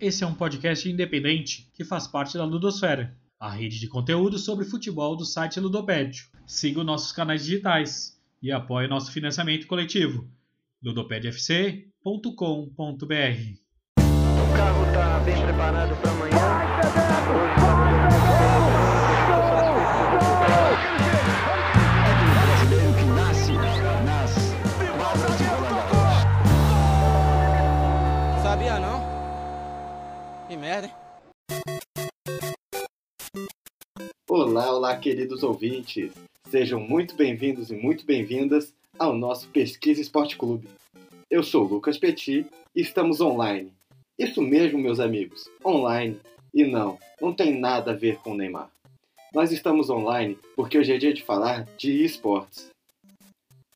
Esse é um podcast independente que faz parte da Ludosfera, a rede de conteúdo sobre futebol do site Ludopédio. Siga os nossos canais digitais e apoie nosso financiamento coletivo. ludopedfc.com.br O carro tá bem preparado para amanhã. Merda, hein? Olá, olá, queridos ouvintes. Sejam muito bem-vindos e muito bem-vindas ao nosso Pesquisa Esporte Clube. Eu sou o Lucas Petit e estamos online. Isso mesmo, meus amigos, online. E não, não tem nada a ver com o Neymar. Nós estamos online porque hoje é dia de falar de esportes.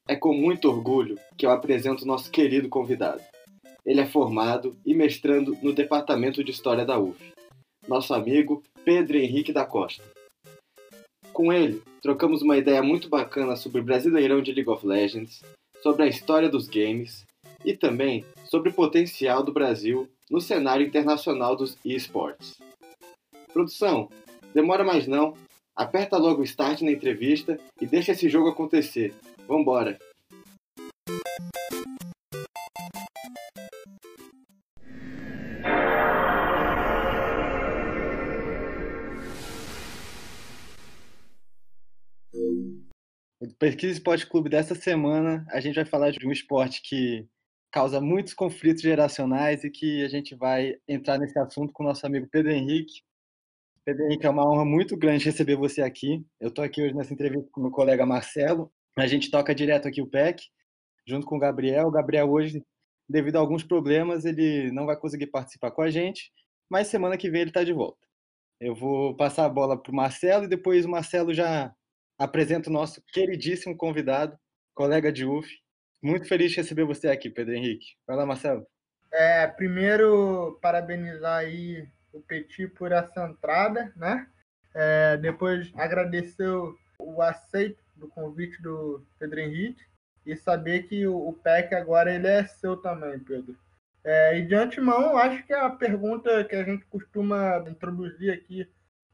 É com muito orgulho que eu apresento nosso querido convidado. Ele é formado e mestrando no Departamento de História da UF. Nosso amigo Pedro Henrique da Costa. Com ele, trocamos uma ideia muito bacana sobre o Brasileirão de League of Legends, sobre a história dos games e também sobre o potencial do Brasil no cenário internacional dos esportes. Produção, demora mais não. Aperta logo o start na entrevista e deixa esse jogo acontecer. Vambora! Pesquisa Esporte Clube dessa semana, a gente vai falar de um esporte que causa muitos conflitos geracionais e que a gente vai entrar nesse assunto com o nosso amigo Pedro Henrique. Pedro Henrique, é uma honra muito grande receber você aqui. Eu estou aqui hoje nessa entrevista com o meu colega Marcelo. A gente toca direto aqui o PEC, junto com o Gabriel. O Gabriel hoje, devido a alguns problemas, ele não vai conseguir participar com a gente, mas semana que vem ele está de volta. Eu vou passar a bola para o Marcelo e depois o Marcelo já apresenta o nosso queridíssimo convidado, colega de UF. Muito feliz de receber você aqui, Pedro Henrique. Vai lá, Marcelo. É, primeiro, parabenizar aí o Petit por essa entrada, né? É, depois, agradecer o, o aceito do convite do Pedro Henrique e saber que o, o PEC agora ele é seu também, Pedro. É, e de antemão, acho que a pergunta que a gente costuma introduzir aqui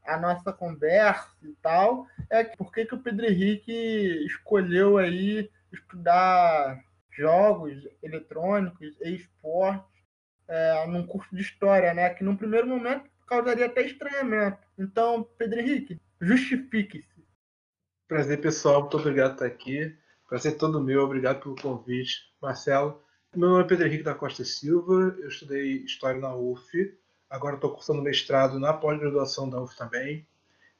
a nossa conversa e tal é por que, que o Pedro Henrique escolheu aí estudar jogos eletrônicos e esportes é, num curso de história, né? Que num primeiro momento causaria até estranhamento. Então, Pedro Henrique, justifique-se. Prazer, pessoal. Muito obrigado por estar aqui. Prazer todo meu. Obrigado pelo convite. Marcelo. Meu nome é Pedro Henrique da Costa Silva. Eu estudei História na UF. Agora estou cursando mestrado na pós-graduação da UF também.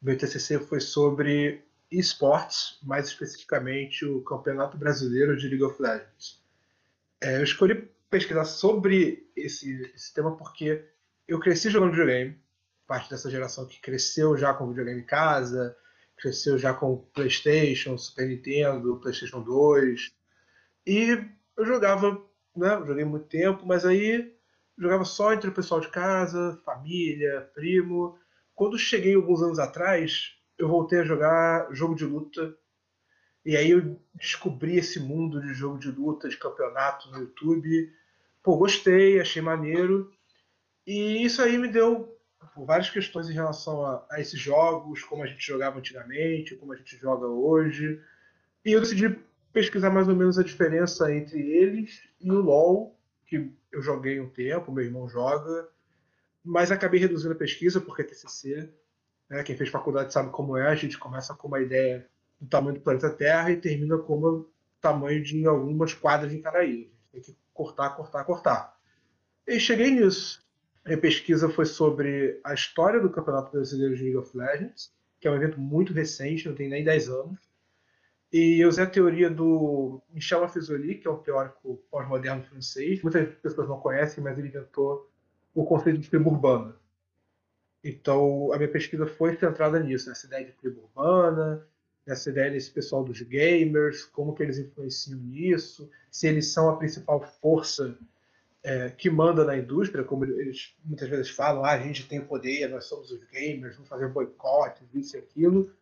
Meu TCC foi sobre esportes, mais especificamente o Campeonato Brasileiro de League of Legends. É, eu escolhi pesquisar sobre esse, esse, tema porque eu cresci jogando videogame, parte dessa geração que cresceu já com videogame em casa, cresceu já com PlayStation, Super Nintendo, PlayStation 2, e eu jogava, né, joguei muito tempo, mas aí jogava só entre o pessoal de casa, família, primo. Quando cheguei alguns anos atrás, eu voltei a jogar jogo de luta. E aí eu descobri esse mundo de jogo de luta, de campeonato no YouTube. Pô, gostei, achei maneiro. E isso aí me deu pô, várias questões em relação a, a, esses jogos, como a gente jogava antigamente, como a gente joga hoje. E eu decidi pesquisar mais ou menos a diferença entre eles e o LoL, que eu joguei um tempo, meu irmão joga, mas acabei reduzindo a pesquisa porque TCC. Né? Quem fez faculdade sabe como é, a gente começa com uma ideia do tamanho do planeta Terra e termina com o tamanho de algumas quadras de Caraí. Tem que cortar, cortar, cortar. E cheguei nisso. A pesquisa foi sobre a história do Campeonato Brasileiro de League of Legends, que é um evento muito recente, não tem nem 10 anos. E eu usei a teoria do Michel Afizoli, que é um teórico pós-moderno francês. Muitas pessoas não conhecem, mas ele inventou o conceito de tribo urbana. Então, a minha pesquisa foi centrada nisso, nessa ideia de tribo urbana, nessa ideia desse pessoal dos gamers, como que eles influenciam nisso, se eles são a principal força é, que manda na indústria, como eles muitas vezes falam, ah, a gente tem poder, nós somos os gamers, vamos fazer boicote, isso e aquilo.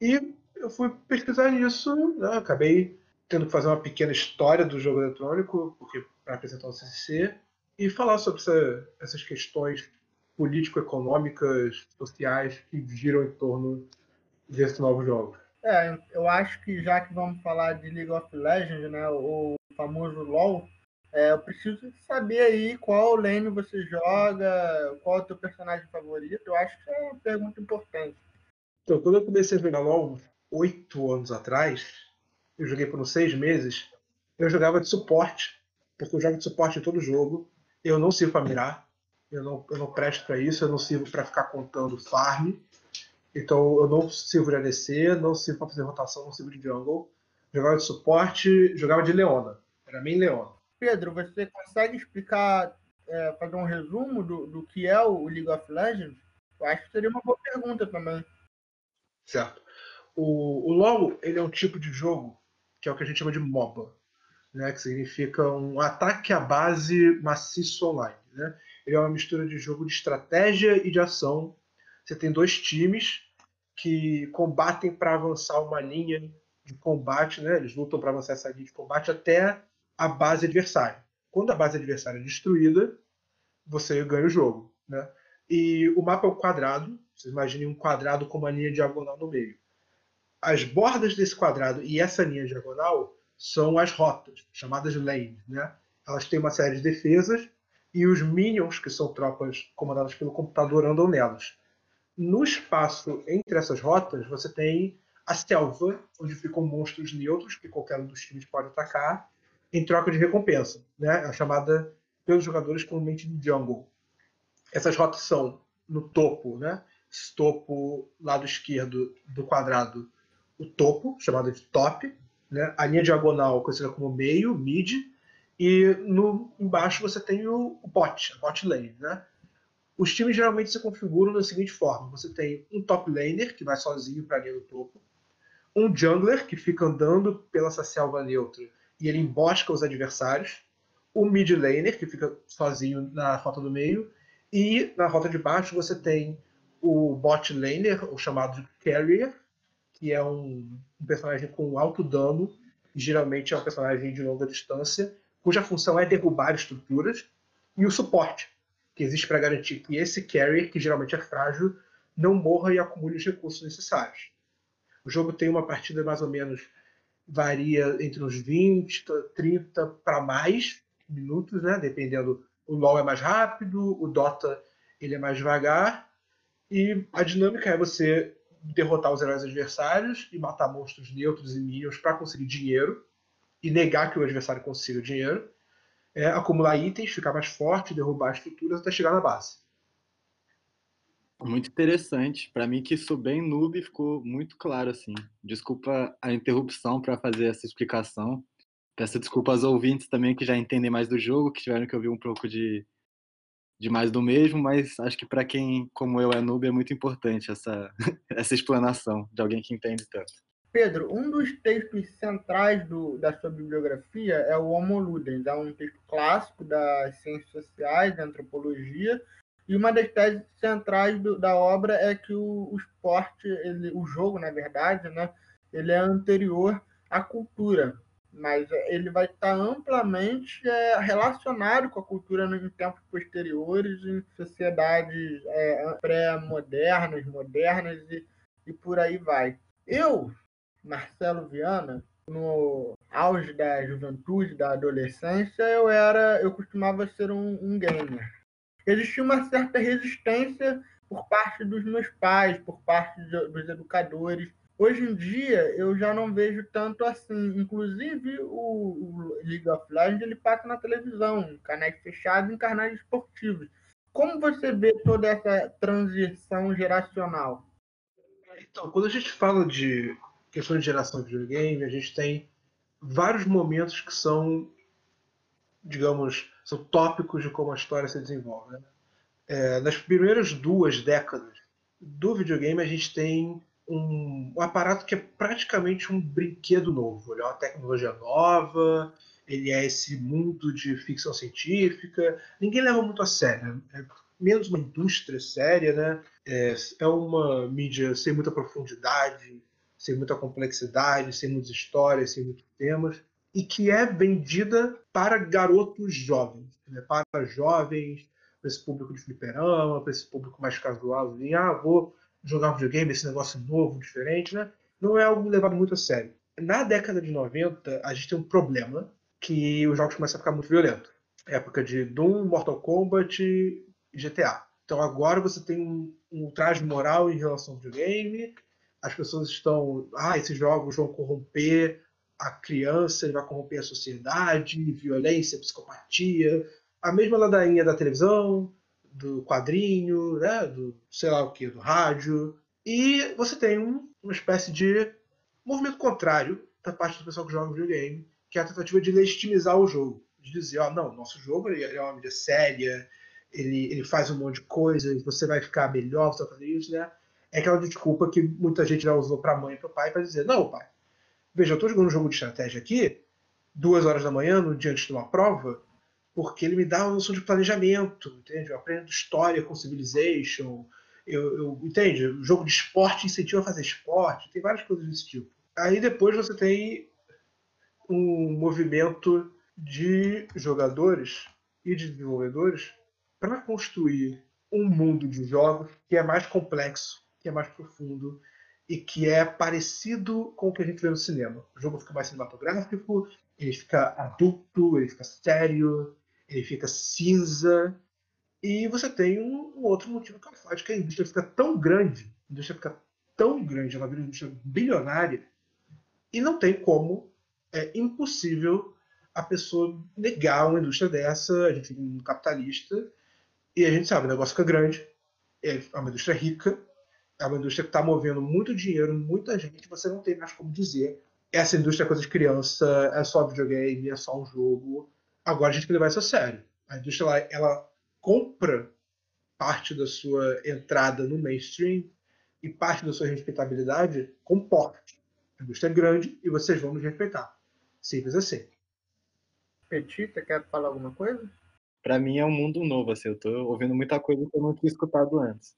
E eu fui pesquisar nisso, né? acabei tendo que fazer uma pequena história do jogo eletrônico, porque para apresentar o CCC, e falar sobre essa, essas questões político-econômicas, sociais que giram em torno desses novos jogos. É, eu acho que já que vamos falar de League of Legends, né, o famoso LoL, é, eu preciso saber aí qual lane você joga, qual é o teu personagem favorito. Eu acho que é uma pergunta importante. Então, quando eu comecei a jogar LoL oito anos atrás, eu joguei por uns seis meses, eu jogava de suporte, porque eu jogo de suporte em todo jogo. Eu não sirvo para mirar, eu não, eu não presto para isso, eu não sirvo para ficar contando farm. Então eu não sirvo de ADC, não sirvo para fazer rotação, não sirvo de jungle. Jogava de suporte, jogava de Leona. Era bem Leona. Pedro, você consegue explicar, é, fazer um resumo do, do que é o League of Legends? Eu acho que seria uma boa pergunta também. Certo. O, o LoL ele é um tipo de jogo que é o que a gente chama de MOBA, né, que significa um ataque à base maciço online. Né? Ele é uma mistura de jogo de estratégia e de ação. Você tem dois times que combatem para avançar uma linha de combate, né? eles lutam para avançar essa linha de combate até a base adversária. Quando a base adversária é destruída, você ganha o jogo. Né? E o mapa é um quadrado, vocês imaginem um quadrado com uma linha diagonal no meio. As bordas desse quadrado e essa linha diagonal são as rotas, chamadas lanes. Né? Elas têm uma série de defesas e os minions, que são tropas comandadas pelo computador, andam nelas. No espaço entre essas rotas, você tem a selva, onde ficam monstros neutros que qualquer um dos times pode atacar, em troca de recompensa. Né? É chamada pelos jogadores comumente de jungle. Essas rotas são no topo, né? Esse topo, lado esquerdo do quadrado, o topo, chamado de top, né? A linha diagonal conhecida como meio, mid, e no embaixo você tem o, o bot, a bot lane, né? Os times geralmente se configuram da seguinte forma: você tem um top laner que vai sozinho para a linha do topo, um jungler que fica andando pela essa selva neutra e ele embosca os adversários, o mid laner que fica sozinho na rota do meio e na rota de baixo você tem o bot laner, o chamado de carrier, que é um, um personagem com alto dano, geralmente é um personagem de longa distância, cuja função é derrubar estruturas, e o suporte, que existe para garantir que esse carrier, que geralmente é frágil, não morra e acumule os recursos necessários. O jogo tem uma partida mais ou menos varia entre uns 20, 30 para mais minutos, né? Dependendo, o LoL é mais rápido, o Dota ele é mais devagar e a dinâmica é você derrotar os heróis adversários e matar monstros neutros e minions para conseguir dinheiro e negar que o adversário consiga dinheiro, é, acumular itens, ficar mais forte, derrubar estruturas até chegar na base. Muito interessante. Para mim que sou bem noob, ficou muito claro assim. Desculpa a interrupção para fazer essa explicação. Peço desculpa aos ouvintes também que já entendem mais do jogo, que tiveram que ouvir um pouco de, de mais do mesmo, mas acho que para quem, como eu, é noob, é muito importante essa, essa explanação de alguém que entende tanto. Pedro, um dos textos centrais do, da sua bibliografia é o Homo Ludens, é um texto clássico das ciências sociais, da antropologia, e uma das teses centrais do, da obra é que o, o esporte, ele, o jogo, na verdade, né, ele é anterior à cultura, mas ele vai estar amplamente é, relacionado com a cultura em tempos posteriores, em sociedades é, pré-modernas, modernas e, e por aí vai. Eu, Marcelo Viana, no auge da juventude, da adolescência, eu era, eu costumava ser um, um gamer existia uma certa resistência por parte dos meus pais, por parte de, dos educadores. Hoje em dia, eu já não vejo tanto assim. Inclusive, o, o League of Legends ele passa na televisão, canais fechados, em canais esportivos. Como você vê toda essa transição geracional? Então, quando a gente fala de questão de geração de videogame, a gente tem vários momentos que são digamos, são tópicos de como a história se desenvolve. Né? É, nas primeiras duas décadas do videogame, a gente tem um, um, aparato que é praticamente um brinquedo novo. Ele é uma tecnologia nova, ele é esse mundo de ficção científica. Ninguém leva muito a sério. É menos uma indústria séria, né? É, é uma mídia sem muita profundidade, sem muita complexidade, sem muitas histórias, sem muitos temas e que é vendida para garotos jovens. né, para jovens, para esse público de fliperama, para esse público mais casual, assim, ah, vou jogar videogame, esse negócio novo, diferente, né? Não é algo levado muito a sério. Na década de 90, a gente tem um problema que os jogos começam a ficar muito violentos. Época de Doom, Mortal Kombat e GTA. Então agora você tem um, um moral em relação ao videogame, as pessoas estão, ah, esses jogos vão corromper a criança, vai corromper a sociedade, violência, psicopatia, a mesma ladainha da televisão, do quadrinho, né, do sei lá o que, do rádio. E você tem um, uma espécie de movimento contrário da parte do pessoal que joga videogame, que é a tentativa de legitimizar o jogo. De dizer, ó, oh, não, nosso jogo ele é uma mídia séria, ele, ele faz um monte de coisas, você vai ficar melhor, você vai fazer isso, né? É aquela desculpa que muita gente já usou para mãe e para pai para dizer, não, pai, veja, eu estou jogando um jogo de estratégia aqui, duas horas da manhã, no dia antes de uma prova, porque ele me dá uma noção de planejamento, entende? Eu aprendo história com Civilization, eu, eu, entende? O jogo de esporte incentiva a fazer esporte, tem várias coisas desse tipo. Aí depois você tem um movimento de jogadores e de desenvolvedores para construir um mundo de jogos que é mais complexo, que é mais profundo e que é parecido com o que a gente vê no cinema. O jogo fica mais cinematográfico, ele fica adulto, ele fica sério, ele fica cinza. E você tem um, um outro motivo que é de que a indústria fica tão grande, a indústria fica tão grande, ela vira uma indústria bilionária, e não tem como, é impossível a pessoa negar uma indústria dessa, a gente é um capitalista, e a gente sabe, o negócio fica grande, é uma indústria rica, é uma indústria que está movendo muito dinheiro, muita gente, você não tem mais como dizer essa indústria é coisa de criança, é só videogame, é só um jogo. Agora a gente tem que levar isso a sério. A indústria ela, ela compra parte da sua entrada no mainstream e parte da sua respeitabilidade com porte. A indústria é grande e vocês vão nos respeitar. Simples assim. Petita, quer falar alguma coisa? Para mim é um mundo novo, assim, eu tô ouvindo muita coisa que eu não tinha escutado antes.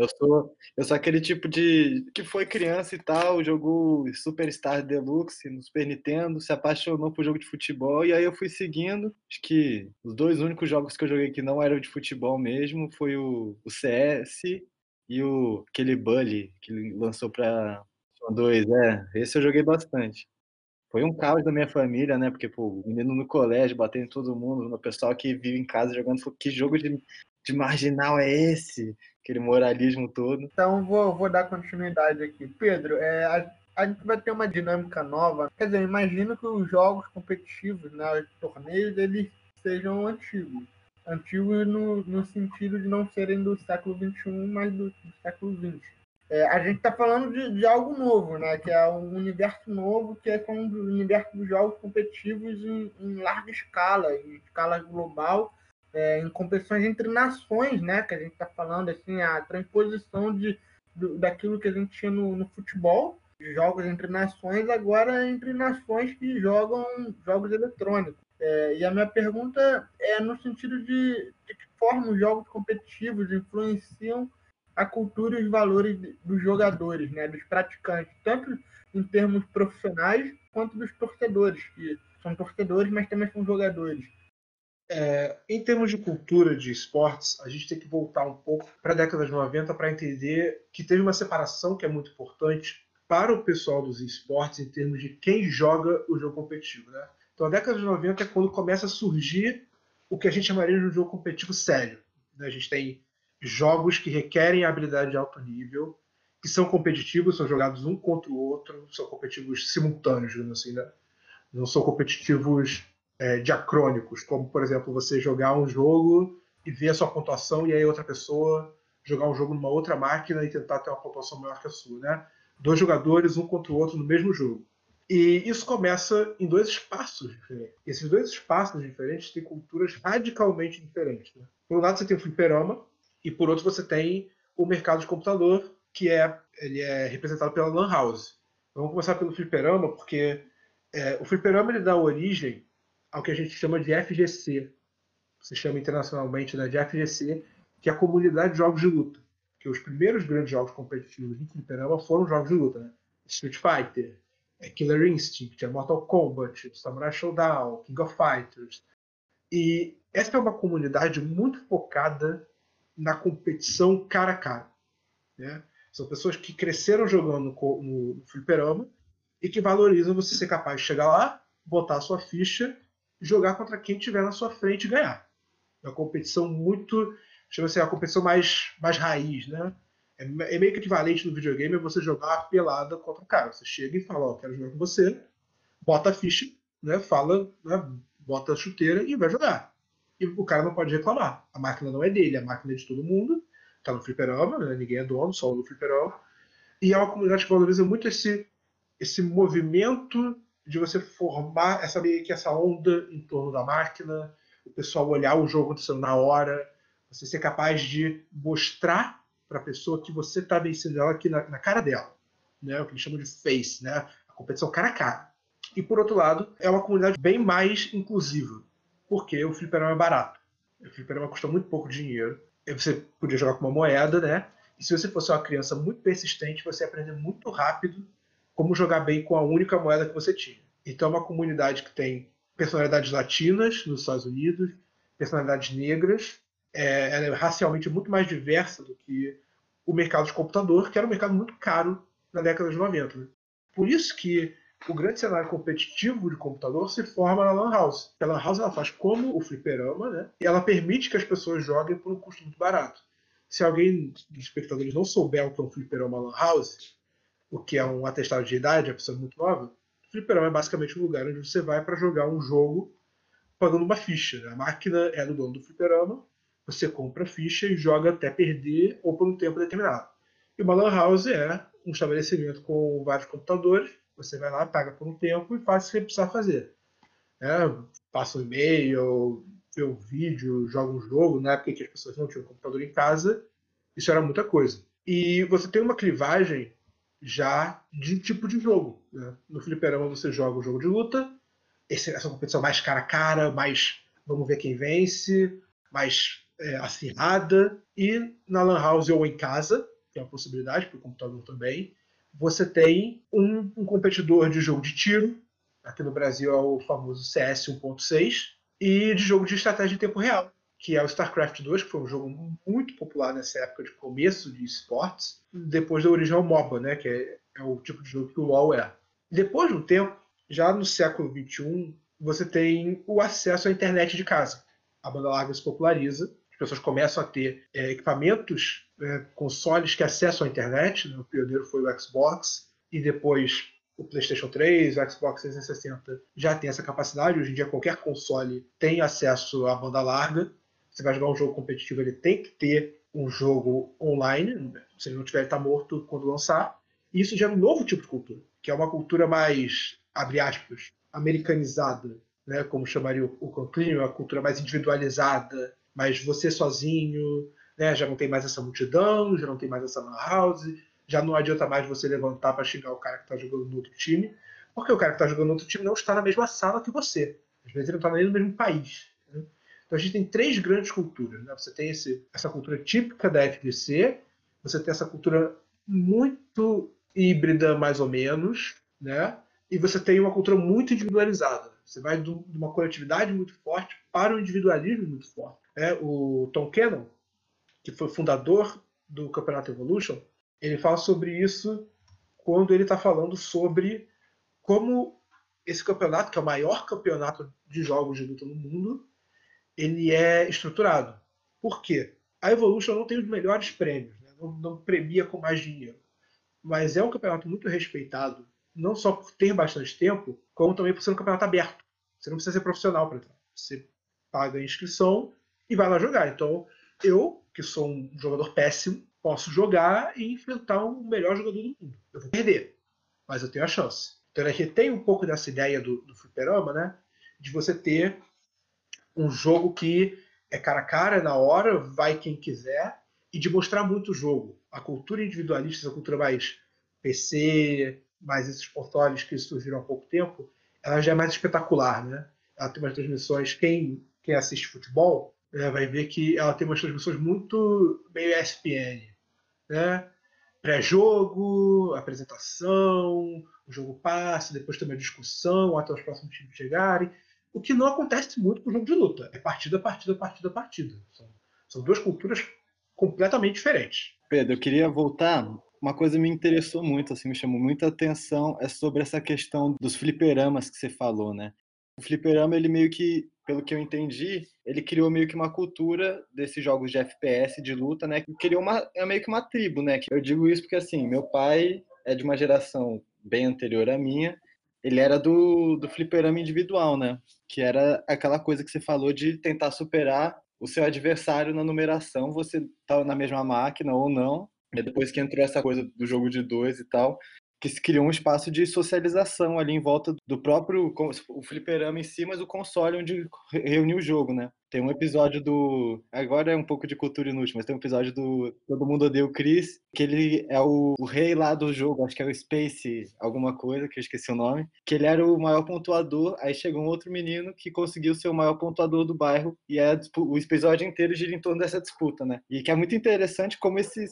Eu sou, eu sou aquele tipo de que foi criança e tal, jogou Superstar Deluxe no Super Nintendo, se apaixonou por jogo de futebol e aí eu fui seguindo. Acho que os dois únicos jogos que eu joguei que não eram de futebol mesmo foi o, o CS e o aquele Bully que lançou para dois, é, esse eu joguei bastante. Foi um caos da minha família, né? Porque, pô, menino no colégio, batendo em todo mundo, no pessoal que vive em casa jogando, que jogo de, de marginal é esse? Aquele moralismo todo. Então vou, vou dar continuidade aqui. Pedro, é, a, a gente vai ter uma dinâmica nova. Quer dizer, imagino que os jogos competitivos, né, os torneios, eles sejam antigos. Antigos no, no sentido de não serem do século XXI, mas do, do século XX. É, a gente está falando de, de, algo novo, né? Que é um universo novo, que é o universo dos jogos competitivos em, em larga escala, em escala global, é, em competições entre nações, né? Que a gente está falando, assim, a transposição de, daquilo que a gente tinha no, no futebol, jogos entre nações, agora entre nações que jogam jogos eletrônicos. É, e a minha pergunta é no sentido de, de que forma os jogos competitivos influenciam a cultura e os valores dos jogadores, né, dos praticantes, tanto em termos profissionais quanto dos torcedores, que são torcedores, mas também são jogadores. É, em termos de cultura de esportes, a gente tem que voltar um pouco para a década de 90 para entender que teve uma separação que é muito importante para o pessoal dos esportes em termos de quem joga o jogo competitivo. Né? Então, a década de 90 é quando começa a surgir o que a gente chamaria de um jogo competitivo sério. Né? A gente tem jogos que requerem habilidade de alto nível, que são competitivos, são jogados um contra o outro, são competitivos simultâneos, digamos assim, né? não são competitivos é, diacrônicos, como, por exemplo, você jogar um jogo e ver a sua pontuação e aí outra pessoa jogar um jogo numa outra máquina e tentar ter uma pontuação maior que a sua, né? Dois jogadores, um contra o outro no mesmo jogo. E isso começa em dois espaços diferentes. Esses dois espaços diferentes têm culturas radicalmente diferentes. Né? Por um lado você tem o fliperama e por outro você tem o mercado de computador, que é, ele é representado pela Lan House. Vamos começar pelo fliperama, porque é, o fliperama ele dá origem ao que a gente chama de FGC, se chama internacionalmente né, de FGC, que é a comunidade de jogos de luta. Que os primeiros grandes jogos competitivos de fliperama foram jogos de luta, né? Street Fighter, é, Killer Instinct, Mortal Kombat, Samurai Showdown, King of Fighters. E essa é uma comunidade muito focada na competição cara a cara. Né? São pessoas que cresceram jogando no, no fliperama e que valorizam você ser capaz de chegar lá, botar a sua ficha jogar contra quem tiver na sua frente e ganhar. É uma competição muito. Chama assim, a competição mais, mais raiz, né? É, é meio que equivalente no videogame a você jogar pelada contra o cara. Você chega e fala, ó, quero jogar com você, bota a ficha, né? Fala, né? bota a chuteira e vai jogar. E o cara não pode reclamar. A máquina não é dele, a máquina é de todo mundo. Tá no fliperama, né? ninguém é dono, só no fliperama. E é uma comunidade que valoriza muito esse, esse movimento de você formar essa meio que essa onda em torno da máquina, o pessoal olhar o jogo acontecendo na hora, você ser capaz de mostrar para a pessoa que você está vencendo ela aqui na, na, cara dela, né? O que eles chamam de face, né? A competição cara a cara. E por outro lado, é uma comunidade bem mais inclusiva, porque o fliperama é barato. O fliperama custa muito pouco dinheiro. Você podia jogar com uma moeda, né? E se você fosse uma criança muito persistente, você ia aprender muito rápido como jogar bem com a única moeda que você tinha. Então é uma comunidade que tem personalidades latinas nos Estados Unidos, personalidades negras, é, ela é racialmente muito mais diversa do que o mercado de computador, que era um mercado muito caro na década de 90. Né? Por isso que o grande cenário competitivo de computador se forma na Lan House. A Lan House ela faz como o fliperama, né? e ela permite que as pessoas joguem por um custo muito barato. Se alguém dos espectadores não souber o que é um fliperama Lan House, o que é um atestado de idade, a pessoa é muito nova, o fliperama é basicamente um lugar onde você vai para jogar um jogo pagando uma ficha. A máquina é do dono do fliperama, você compra a ficha e joga até perder ou por um tempo determinado. E uma lan house é um estabelecimento com vários computadores, você vai lá, paga por um tempo e faz o que você precisar fazer. É, passa um e-mail, vê um vídeo, joga um jogo, na época que as pessoas não tinham computador em casa, isso era muita coisa. E você tem uma clivagem já de tipo de jogo. Né? No fliperama você joga o jogo de luta, essa competição mais cara a cara, mais vamos ver quem vence, mais é, acirrada. E na Lan House ou em casa, que é uma possibilidade para o computador também, você tem um, um, competidor de jogo de tiro, aqui no Brasil é o famoso CS 1.6, e de jogo de estratégia em tempo real, que é o StarCraft 2, que foi um jogo muito popular nessa época de começo de esportes, depois da origem ao MOBA, né, que é, é o tipo de jogo que o LoL é. Depois de um tempo, já no século XXI, você tem o acesso à internet de casa. A banda larga se populariza, as pessoas começam a ter é, equipamentos, é, consoles que acessam a internet. Né? O pioneiro foi o Xbox, e depois o PlayStation 3, o Xbox 360 já tem essa capacidade. Hoje em dia, qualquer console tem acesso à banda larga. Você vai jogar um jogo competitivo, ele tem que ter um jogo online. Se ele não tiver, ele está morto quando lançar. E isso gera um novo tipo de cultura, que é uma cultura mais abre aspas, americanizada, né, como chamaria o, o a cultura mais individualizada, mas você sozinho, né, já não tem mais essa multidão, já não tem mais essa house, já não adianta mais você levantar para xingar o cara que está jogando no outro time, porque o cara que está jogando no outro time não está na mesma sala que você. Às vezes ele não está nem no mesmo país. Então a gente tem três grandes culturas. Né? Você tem esse, essa cultura típica da FGC, você tem essa cultura muito híbrida, mais ou menos, né? e você tem uma cultura muito individualizada. Você vai de uma coletividade muito forte para um individualismo muito forte. É, o Tom Cannon, que foi fundador do Campeonato Evolution, ele fala sobre isso quando ele está falando sobre como esse campeonato, que é o maior campeonato de jogos de luta no mundo, ele é estruturado. Por quê? A Evolution não tem os melhores prêmios, né? não, não premia com mais dinheiro, mas é um campeonato muito respeitado não só por ter bastante tempo, como também por ser um campeonato aberto. Você não precisa ser profissional para entrar. Você paga a inscrição e vai lá jogar. Então, eu, que sou um jogador péssimo, posso jogar e enfrentar o melhor jogador do mundo. Eu vou perder, mas eu tenho a chance. Então, a gente tem um pouco dessa ideia do, do fliperama, né? De você ter um jogo que é cara a cara, é na hora, vai quem quiser, e de mostrar muito o jogo. A cultura individualista, essa cultura mais PC, mais esses portfólios que surgiram há pouco tempo, ela já é mais espetacular, né? Ela tem umas transmissões, quem, quem assiste futebol né, vai ver que ela tem umas transmissões muito meio ESPN, né? Pré-jogo, apresentação, o jogo passa, depois tem uma discussão até os próximos times chegarem. O que não acontece muito com o jogo de luta. É partida, partida, partida, partida. São, são duas culturas completamente diferentes. Pedro, eu queria voltar. Uma coisa me interessou muito, assim, me chamou muita atenção, é sobre essa questão dos fliperamas que você falou, né? O fliperama, ele meio que, pelo que eu entendi, ele criou meio que uma cultura desses jogos de FPS, de luta, né? Que criou uma, é meio que uma tribo, né? Eu digo isso porque, assim, meu pai é de uma geração bem anterior à minha, ele era do, do fliperama individual, né? Que era aquela coisa que você falou de tentar superar o seu adversário na numeração, você tá na mesma máquina ou não. E depois que entrou essa coisa do jogo de dois e tal, que se criou um espaço de socialização ali em volta do próprio o fliperama em si, mas o console onde reuniu o jogo, né? Tem um episódio do. Agora é um pouco de cultura inútil, mas tem um episódio do Todo Mundo Odeia o Chris, que ele é o, o, rei lá do jogo, acho que é o Space, alguma coisa, que eu esqueci o nome. Que ele era o maior pontuador, aí chegou um outro menino que conseguiu ser o maior pontuador do bairro, e é, o episódio inteiro gira em torno dessa disputa, né? E que é muito interessante como esses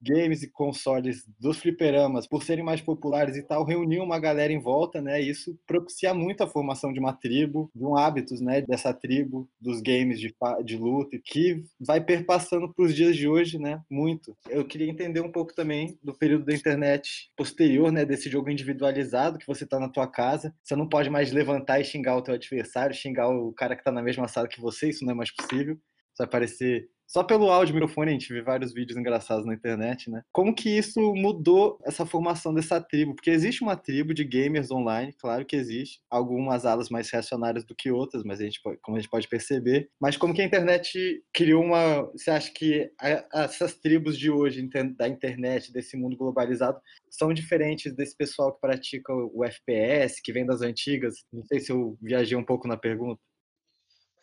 games e consoles dos fliperamas, por serem mais populares e tal, reuniam uma galera em volta, né? E isso propicia muito a formação de uma tribo, de um hábitos, né? Dessa tribo, dos games games de, de luta, que vai perpassando para os dias de hoje, né? Muito. Eu queria entender um pouco também do período da internet posterior, né? Desse jogo individualizado que você está na tua casa. Você não pode mais levantar e xingar o teu adversário, xingar o cara que está na mesma sala que você, isso não é mais possível. Isso vai parecer só pelo áudio microfone a gente vê vários vídeos engraçados na internet, né? Como que isso mudou essa formação dessa tribo? Porque existe uma tribo de gamers online, claro que existe. Algumas alas mais reacionárias do que outras, mas a gente pode, como a gente pode perceber. Mas como que a internet criou uma... Você acha que essas tribos de hoje, da internet, desse mundo globalizado, são diferentes desse pessoal que pratica o FPS, que vem das antigas? Não sei se eu viajei um pouco na pergunta.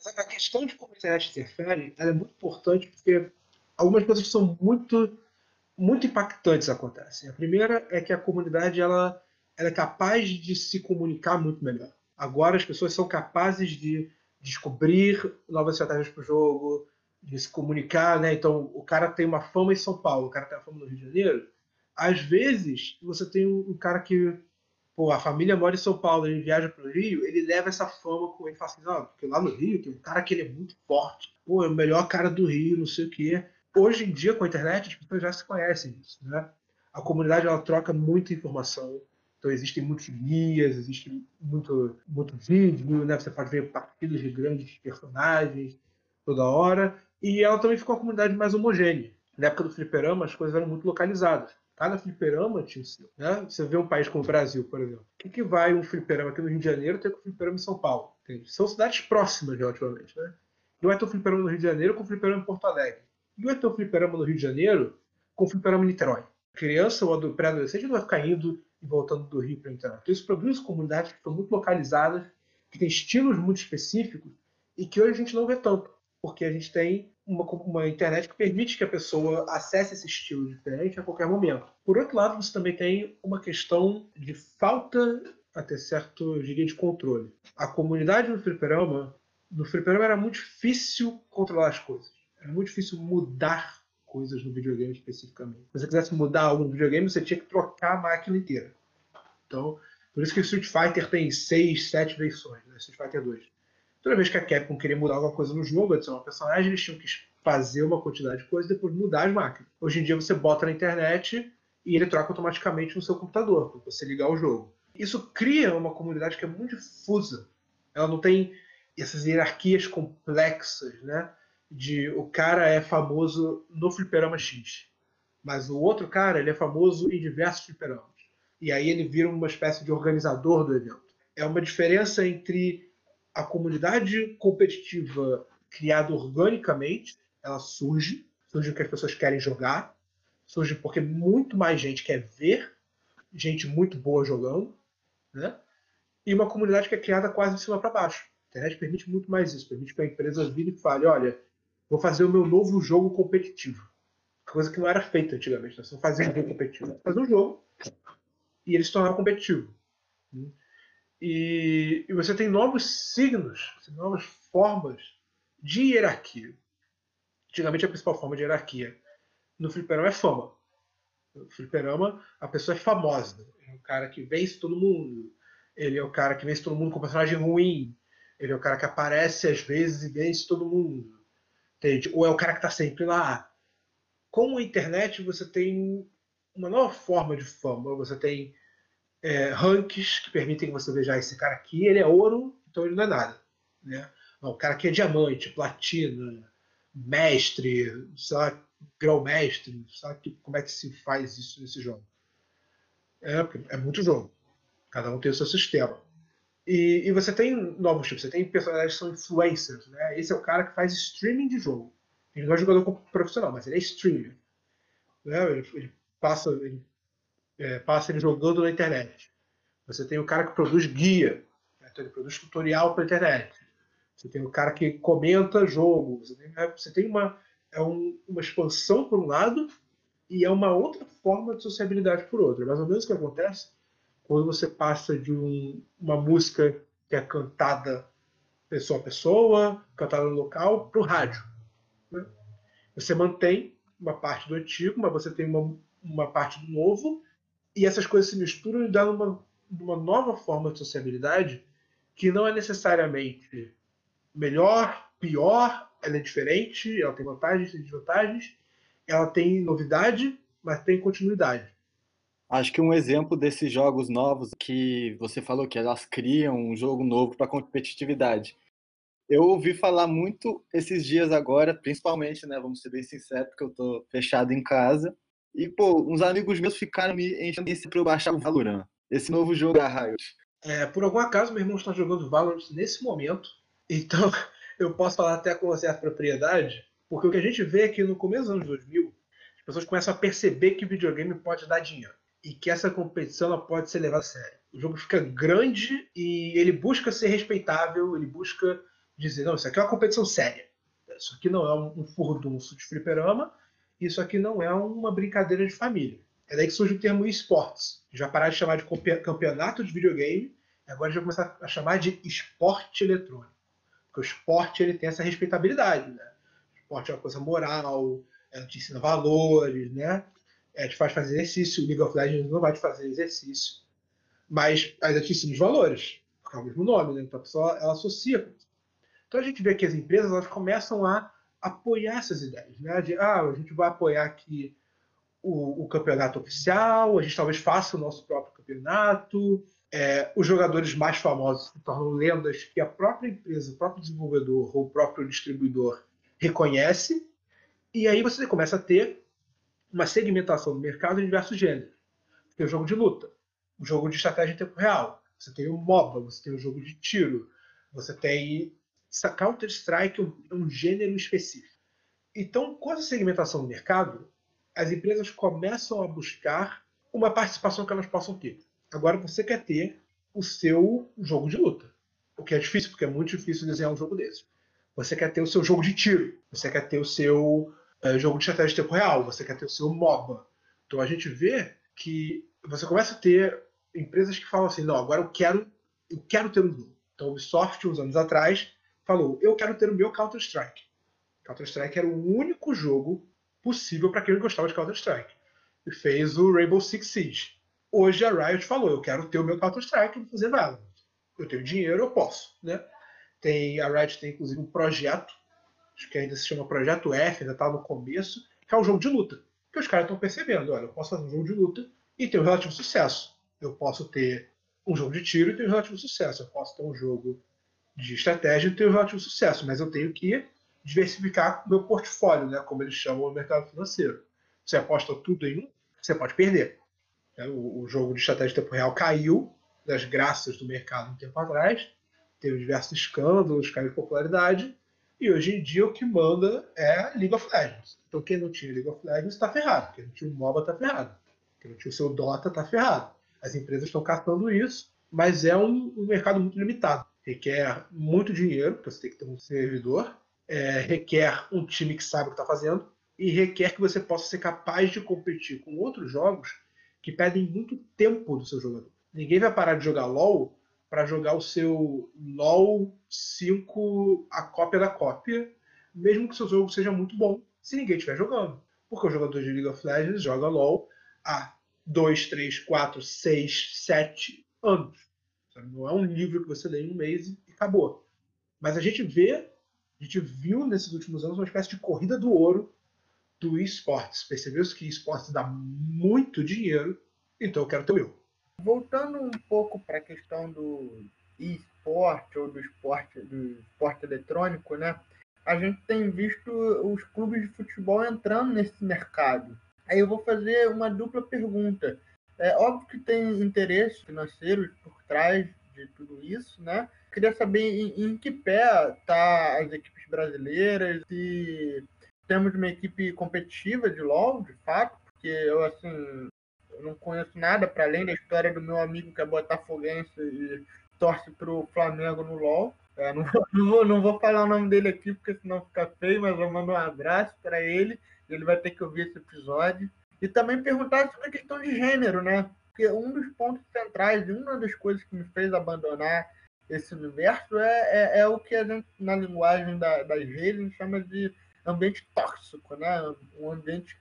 A questão de como a internet interfere é muito importante porque algumas coisas são muito, muito impactantes acontecem. A primeira é que a comunidade ela, ela é capaz de se comunicar muito melhor. Agora as pessoas são capazes de descobrir novas estratégias para o jogo, de se comunicar, né? Então, o cara tem uma fama em São Paulo, o cara tem uma fama no Rio de Janeiro. Às vezes, você tem um cara que pô, a família mora em São Paulo, ele viaja para o Rio, ele leva essa fama com ele fala assim, não, porque lá no Rio tem um cara que ele é muito forte, pô, é o melhor cara do Rio, não sei o quê. Hoje em dia, com a internet, as pessoas já se conhecem isso, né? A comunidade, ela troca muita informação, então existem muitos guias, existe muito, muito vídeo, né? Você pode ver partidas de grandes personagens toda hora, e ela também ficou uma comunidade mais homogênea. Na época do fliperama, as coisas eram muito localizadas cada fliperama tinha o seu. Né? Você vê um país como o Brasil, por exemplo. O que, que vai um fliperama aqui no Rio de Janeiro ter com um fliperama em São Paulo? Entende? São cidades próximas, relativamente. Né? Não vai ter um fliperama no Rio de Janeiro com um fliperama em Porto Alegre. Não vai ter um fliperama no Rio de Janeiro com um fliperama em Niterói. A criança ou pré-adolescente não vai ficar indo e voltando do Rio para Niterói. Então, isso produz comunidades que estão muito localizadas, que têm estilos muito específicos e que hoje a gente não vê tanto, porque a gente tem uma, uma, internet que permite que a pessoa acesse esse estilo diferente a qualquer momento. Por outro lado, você também tem uma questão de falta, até certo, eu diria, de controle. A comunidade no fliperama, no fliperama era muito difícil controlar as coisas. Era muito difícil mudar coisas no videogame especificamente. Se você quisesse mudar algo no videogame, você tinha que trocar a máquina inteira. Então, por isso que o Street Fighter tem seis, sete versões, né? Street Fighter 2 toda vez que a Capcom queria mudar alguma coisa no jogo, adicionar um personagem, eles tinham que fazer uma quantidade de coisas e depois mudar as máquinas. Hoje em dia você bota na internet e ele troca automaticamente no seu computador, quando você ligar o jogo. Isso cria uma comunidade que é muito difusa. Ela não tem essas hierarquias complexas, né? De o cara é famoso no fliperama X, mas o outro cara ele é famoso em diversos fliperamas. E aí ele vira uma espécie de organizador do evento. É uma diferença entre a comunidade competitiva criada organicamente, ela surge, surge porque as pessoas querem jogar, surge porque muito mais gente quer ver gente muito boa jogando, né? E uma comunidade que é criada quase de cima para baixo. A internet permite muito mais isso, permite que a empresa vire e fale, olha, vou fazer o meu novo jogo competitivo. Coisa que não era feita antigamente, né? não fazia um jogo competitivo, fazer um jogo e ele se tornar competitivo. E, e você tem novos signos, novas formas de hierarquia. Antigamente a principal forma de hierarquia no fliperama é fama. No fliperama a pessoa é famosa. É o cara que vence todo mundo. Ele é o cara que vence todo mundo com personagem ruim. Ele é o cara que aparece às vezes e vence todo mundo. Entende? Ou é o cara que está sempre lá. Com a internet você tem uma nova forma de fama. Você tem é, ranks que permitem que você veja ah, esse cara aqui, ele é ouro, então ele não é nada. Né? Não, o cara aqui é diamante, platina, mestre, sei lá, grão-mestre, sabe como é que se faz isso nesse jogo? É, é muito jogo. Cada um tem o seu sistema. E, e, você tem novos tipos, você tem personagens que são influencers, né? Esse é o cara que faz streaming de jogo. Ele não é jogador profissional, mas ele é streamer. Né? Ele, ele passa, ele, é, passa ele jogando na internet. Você tem o cara que produz guia, né? então ele produz tutorial para internet. Você tem o cara que comenta jogo. Você tem, é, você tem uma, é um, uma expansão por um lado e é uma outra forma de sociabilidade por outro. É mais ou menos o que acontece quando você passa de um, uma música que é cantada pessoa a pessoa, cantada no local, para o rádio. Né? Você mantém uma parte do antigo, mas você tem uma, uma parte do novo, e essas coisas se misturam e dão uma, uma nova forma de sociabilidade que não é necessariamente melhor, pior, ela é diferente, ela tem vantagens e desvantagens, ela tem novidade, mas tem continuidade. Acho que um exemplo desses jogos novos que você falou que elas criam um jogo novo para competitividade. Eu ouvi falar muito esses dias agora, principalmente, né, vamos ser bem sinceros, porque eu tô fechado em casa. E, pô, uns amigos meus ficaram me enchendo para eu baixar o Valorant. Esse novo jogo da Riot. É, por algum acaso, meu irmão está jogando Valorant nesse momento. Então, eu posso falar até com uma certa propriedade, porque o que a gente vê é que no começo dos anos 2000, as pessoas começam a perceber que o videogame pode dar dinheiro e que essa competição pode ser levada a sério. O jogo fica grande e ele busca ser respeitável, ele busca dizer, não, isso aqui é uma competição séria. Isso aqui não é um furdunço de fliperama, isso aqui não é uma brincadeira de família. É daí que surge o termo esportes. Já parar de chamar de campeonato de videogame, agora já começar a chamar de esporte eletrônico. Porque o esporte ele tem essa respeitabilidade, né? O esporte é uma coisa moral, ela te ensina valores, né? É, te faz fazer exercício. O League of Legends não vai te fazer exercício. Mas ainda te ensina os valores, porque é o mesmo nome, né? Então a pessoa ela associa. Então a gente vê que as empresas elas começam a apoiar essas ideias, né? De, ah, a gente vai apoiar aqui o, o campeonato oficial, a gente talvez faça o nosso próprio campeonato, é, os jogadores mais famosos se tornam lendas que a própria empresa, o próprio desenvolvedor ou o próprio distribuidor reconhece, e aí você começa a ter uma segmentação do mercado em diversos gêneros. Você tem o jogo de luta, o jogo de estratégia em tempo real, você tem o MOBA, você tem o jogo de tiro, você tem Counter-Strike, é um gênero específico. Então, com essa segmentação do mercado, as empresas começam a buscar uma participação que elas possam ter. Agora você quer ter o seu jogo de luta. O que é difícil, porque é muito difícil desenhar um jogo desse. Você quer ter o seu jogo de tiro. Você quer ter o seu uh, jogo de estratégia de tempo real. Você quer ter o seu MOBA. Então a gente vê que você começa a ter empresas que falam assim, não, agora eu quero, eu quero ter um jogo. Então Ubisoft, uns anos atrás, falou, eu quero ter o meu Counter-Strike. Counter-Strike era o único jogo possível para quem gostava de Counter-Strike. E fez o Rainbow Six Siege. Hoje a Riot falou, eu quero ter o meu Counter-Strike e fazer Valorant. Eu tenho dinheiro, eu posso, né? Tem, a Riot tem inclusive um projeto, acho que ainda se chama Projeto F, ainda está no começo, que é um jogo de luta. Que os caras estão percebendo, olha, eu posso fazer um jogo de luta e ter um relativo sucesso. Eu posso ter um jogo de tiro e ter um relativo sucesso. Eu posso ter um jogo de estratégia e ter um relativo sucesso, mas eu tenho que diversificar o meu portfólio, né, como eles chamam no mercado financeiro. Você aposta tudo em um, você pode perder. Né? O, o, jogo de estratégia de tempo real caiu das graças do mercado um tempo atrás, teve diversos escândalos, caiu de popularidade, e hoje em dia o que manda é League of Legends. Então quem não tinha League of Legends está ferrado, quem não tinha o MOBA está ferrado, quem não tinha o seu Dota está ferrado. As empresas estão caçando isso, mas é um, um, mercado muito limitado. Requer muito dinheiro, porque você tem que ter um servidor, é, requer um time que sabe o que está fazendo, e requer que você possa ser capaz de competir com outros jogos que pedem muito tempo do seu jogador. Ninguém vai parar de jogar LoL para jogar o seu LoL 5 a cópia da cópia, mesmo que o seu jogo seja muito bom, se ninguém estiver jogando. Porque o jogador de League of Legends joga LoL há 2, 3, 4, 6, 7 anos. Não é um livro que você lê em um mês e acabou. Mas a gente vê, a gente viu nesses últimos anos uma espécie de corrida do ouro do esportes. Percebeu-se que esportes dá muito dinheiro, então eu quero ter o meu. Voltando um pouco para a questão do esporte ou do esporte, do esporte eletrônico, né? A gente tem visto os clubes de futebol entrando nesse mercado. Aí eu vou fazer uma dupla pergunta. É óbvio que tem interesses financeiros por trás de tudo isso, né? Queria saber em, em que pé tá as equipes brasileiras e temos uma equipe competitiva de LoL, de fato, porque eu assim eu não conheço nada para além da história do meu amigo que é botafoguense e torce pro Flamengo no LoL. É, não, não, vou, não vou falar o nome dele aqui porque senão fica feio, mas eu mando um abraço para ele. Ele vai ter que ouvir esse episódio. E também perguntar sobre a questão de gênero, né? Porque um dos pontos centrais, uma das coisas que me fez abandonar esse universo é, é, é o que a gente, na linguagem da, das redes, chama de ambiente tóxico, né? Um ambiente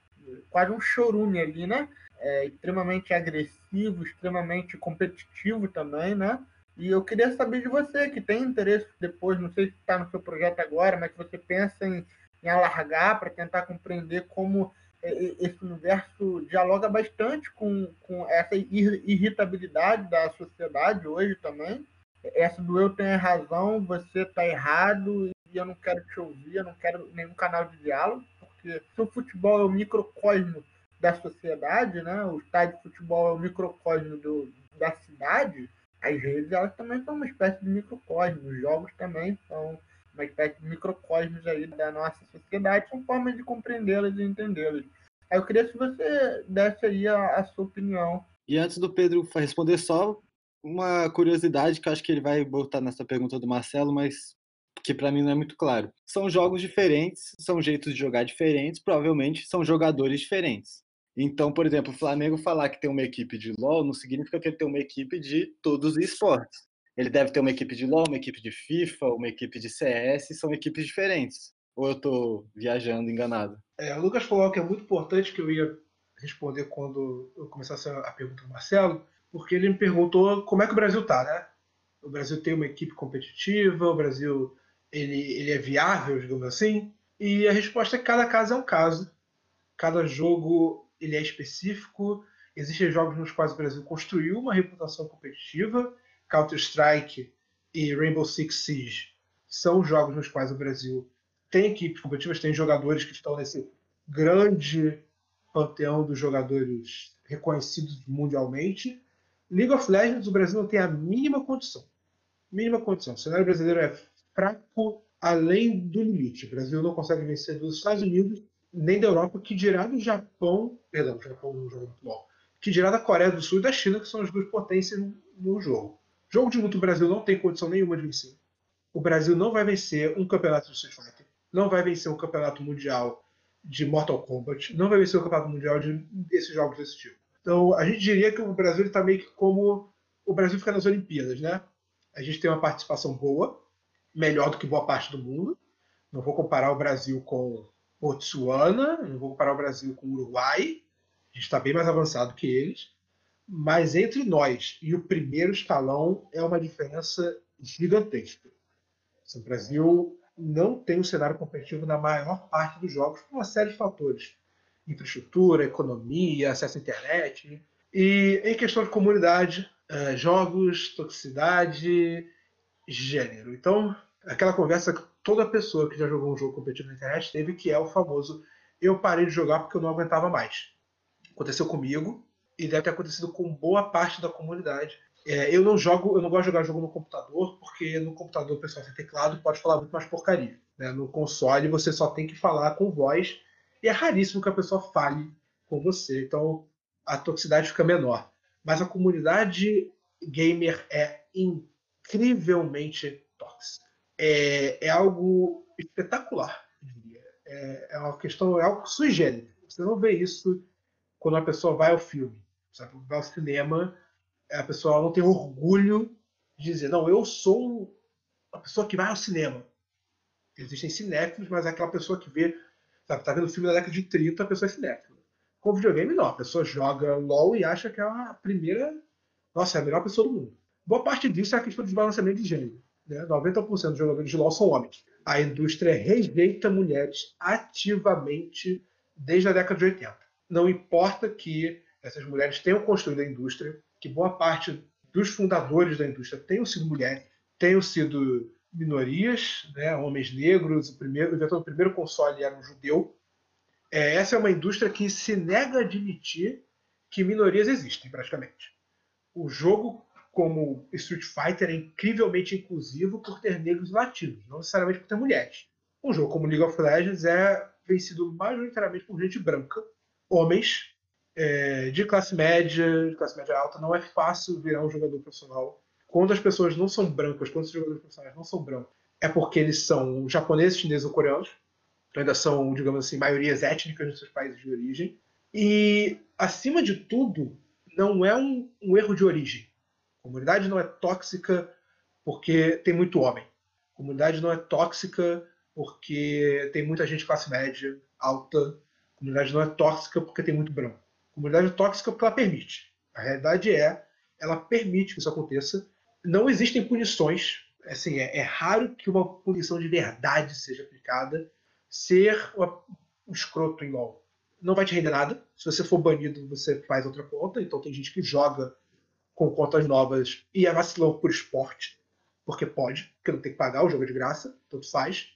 quase um chorume ali, né? É, extremamente agressivo, extremamente competitivo também, né? E eu queria saber de você, que tem interesse depois, não sei se está no seu projeto agora, mas que você pensa em, em alargar para tentar compreender como esse universo dialoga bastante com, com essa irritabilidade da sociedade hoje também. Essa do eu tenho razão, você está errado e eu não quero te ouvir, eu não quero nenhum canal de diálogo, porque se o futebol é o microcosmo da sociedade, né? o estádio de futebol é o microcosmo do, da cidade, as redes elas também são uma espécie de microcosmo, os jogos também são uma espécie de microcosmos aí da nossa sociedade, são formas de compreendê-las e entendê-las. Aí eu queria que você desse aí a, a, sua opinião. E antes do Pedro responder, só uma curiosidade que eu acho que ele vai botar nessa pergunta do Marcelo, mas que para mim não é muito claro. São jogos diferentes, são jeitos de jogar diferentes, provavelmente são jogadores diferentes. Então, por exemplo, o Flamengo falar que tem uma equipe de LoL não significa que ele tem uma equipe de todos os esportes. Ele deve ter uma equipe de LoL, uma equipe de FIFA, uma equipe de CS, são equipes diferentes. Ou eu estou viajando enganado? É, o Lucas falou que é muito importante que eu ia responder quando eu começasse a pergunta do Marcelo, porque ele me perguntou como é que o Brasil está, né? O Brasil tem uma equipe competitiva, o Brasil ele, ele é viável, digamos assim, e a resposta é que cada caso é um caso. Cada jogo ele é específico. Existem jogos nos quais o Brasil construiu uma reputação competitiva. Counter-Strike e Rainbow Six Siege são jogos nos quais o Brasil tem equipes competitivas, tem jogadores que estão nesse grande panteão dos jogadores reconhecidos mundialmente. League of Legends, o Brasil não tem a mínima condição. Mínima condição. O cenário brasileiro é fraco além do limite. O Brasil não consegue vencer dos Estados Unidos nem da Europa, que dirá do Japão, perdão, o Japão não joga muito bom, que dirá da Coreia do Sul e da China, que são as duas potências no jogo. Jogo de luta, o Brasil não tem condição nenhuma de vencer. O Brasil não vai vencer um campeonato de Street Fighter, não vai vencer um campeonato mundial de Mortal Kombat, não vai vencer um campeonato mundial de desses jogos desse tipo. Então, a gente diria que o Brasil está meio que como o Brasil fica nas Olimpíadas, né? A gente tem uma participação boa, melhor do que boa parte do mundo. Não vou comparar o Brasil com Botsuana, não vou comparar o Brasil com o Uruguai, a gente está bem mais avançado que eles, mas entre nós e o primeiro escalão é uma diferença gigantesca. O Brasil não tem um cenário competitivo na maior parte dos jogos por uma série de fatores. Infraestrutura, economia, acesso à internet. E em questão de comunidade, eh, jogos, toxicidade, gênero. Então, aquela conversa que toda pessoa que já jogou um jogo competitivo na internet teve, que é o famoso eu parei de jogar porque eu não aguentava mais. Aconteceu comigo e deve ter acontecido com boa parte da comunidade. É, eu não jogo, eu não gosto de jogar jogo no computador, porque no computador o pessoal tem teclado pode falar muito mais porcaria. Né? No console você só tem que falar com voz e é raríssimo que a pessoa fale com você. Então a toxicidade fica menor. Mas a comunidade gamer é incrivelmente tóxica é, é algo espetacular, É, é uma questão, é algo sui. Você não vê isso quando a pessoa vai ao filme. Sabe? Vai ao cinema, a pessoa não tem orgulho de dizer, não, eu sou a pessoa que vai ao cinema. Existem cinéfilos, mas é aquela pessoa que vê, sabe, tá vendo filme da década de 30, a pessoa é cinéfila. Com videogame, não. A pessoa joga LOL e acha que é a primeira. Nossa, é a melhor pessoa do mundo. Boa parte disso é a questão de desbalanceamento de gênero. Né? 90% dos jogadores de LoL são homens. A indústria rejeita mulheres ativamente desde a década de 80. Não importa que essas mulheres tenham construído a indústria, que boa parte dos fundadores da indústria tenham sido mulheres, tenham sido minorias, né, homens negros, o primeiro, o do primeiro console era um judeu. É, essa é uma indústria que se nega a admitir que minorias existem, praticamente. O jogo, como Street Fighter, é incrivelmente inclusivo por ter negros e latinos, não necessariamente por ter mulheres. Um jogo como League of Legends é vencido majoritariamente por gente branca, homens, é, de classe média, de classe média alta. Não é fácil virar um jogador profissional. Quando as pessoas não são brancas, quando os jogadores profissionais não são brancos, é porque eles são japoneses, chineses ou coreanos. Ainda são, digamos assim, maiorias étnicas nos seus países de origem. E, acima de tudo, não é um, um erro de origem. A comunidade não é tóxica porque tem muito homem. A comunidade não é tóxica porque tem muita gente de classe média, alta. A comunidade não é tóxica porque tem muito branco. Comunidade tóxica porque ela permite. A realidade é, ela permite que isso aconteça. Não existem punições. Assim, é, é raro que uma punição de verdade seja aplicada. Ser um escroto em LoL não vai te render nada. Se você for banido, você faz outra conta. Então tem gente que joga com contas novas e é vacilão por esporte, porque pode, porque não tem que pagar o jogo é de graça, tanto faz.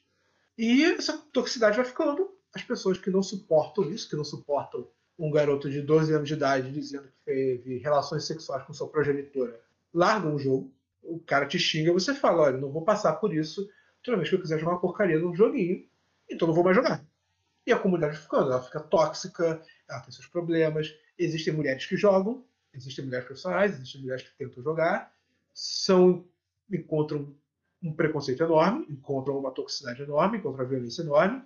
E essa toxicidade vai ficando. As pessoas que não suportam isso, que não suportam um garoto de 12 anos de idade dizendo que teve relações sexuais com sua progenitora, largam o jogo, o cara te xinga, você fala, olha, não vou passar por isso, toda vez que eu quiser jogar uma porcaria num joguinho, então não vou mais jogar. E a comunidade ficando, ela fica tóxica, ela tem seus problemas, existem mulheres que jogam, existem mulheres profissionais, existem mulheres que tentam jogar, são encontram um preconceito enorme, encontram uma toxicidade enorme, encontram uma violência enorme.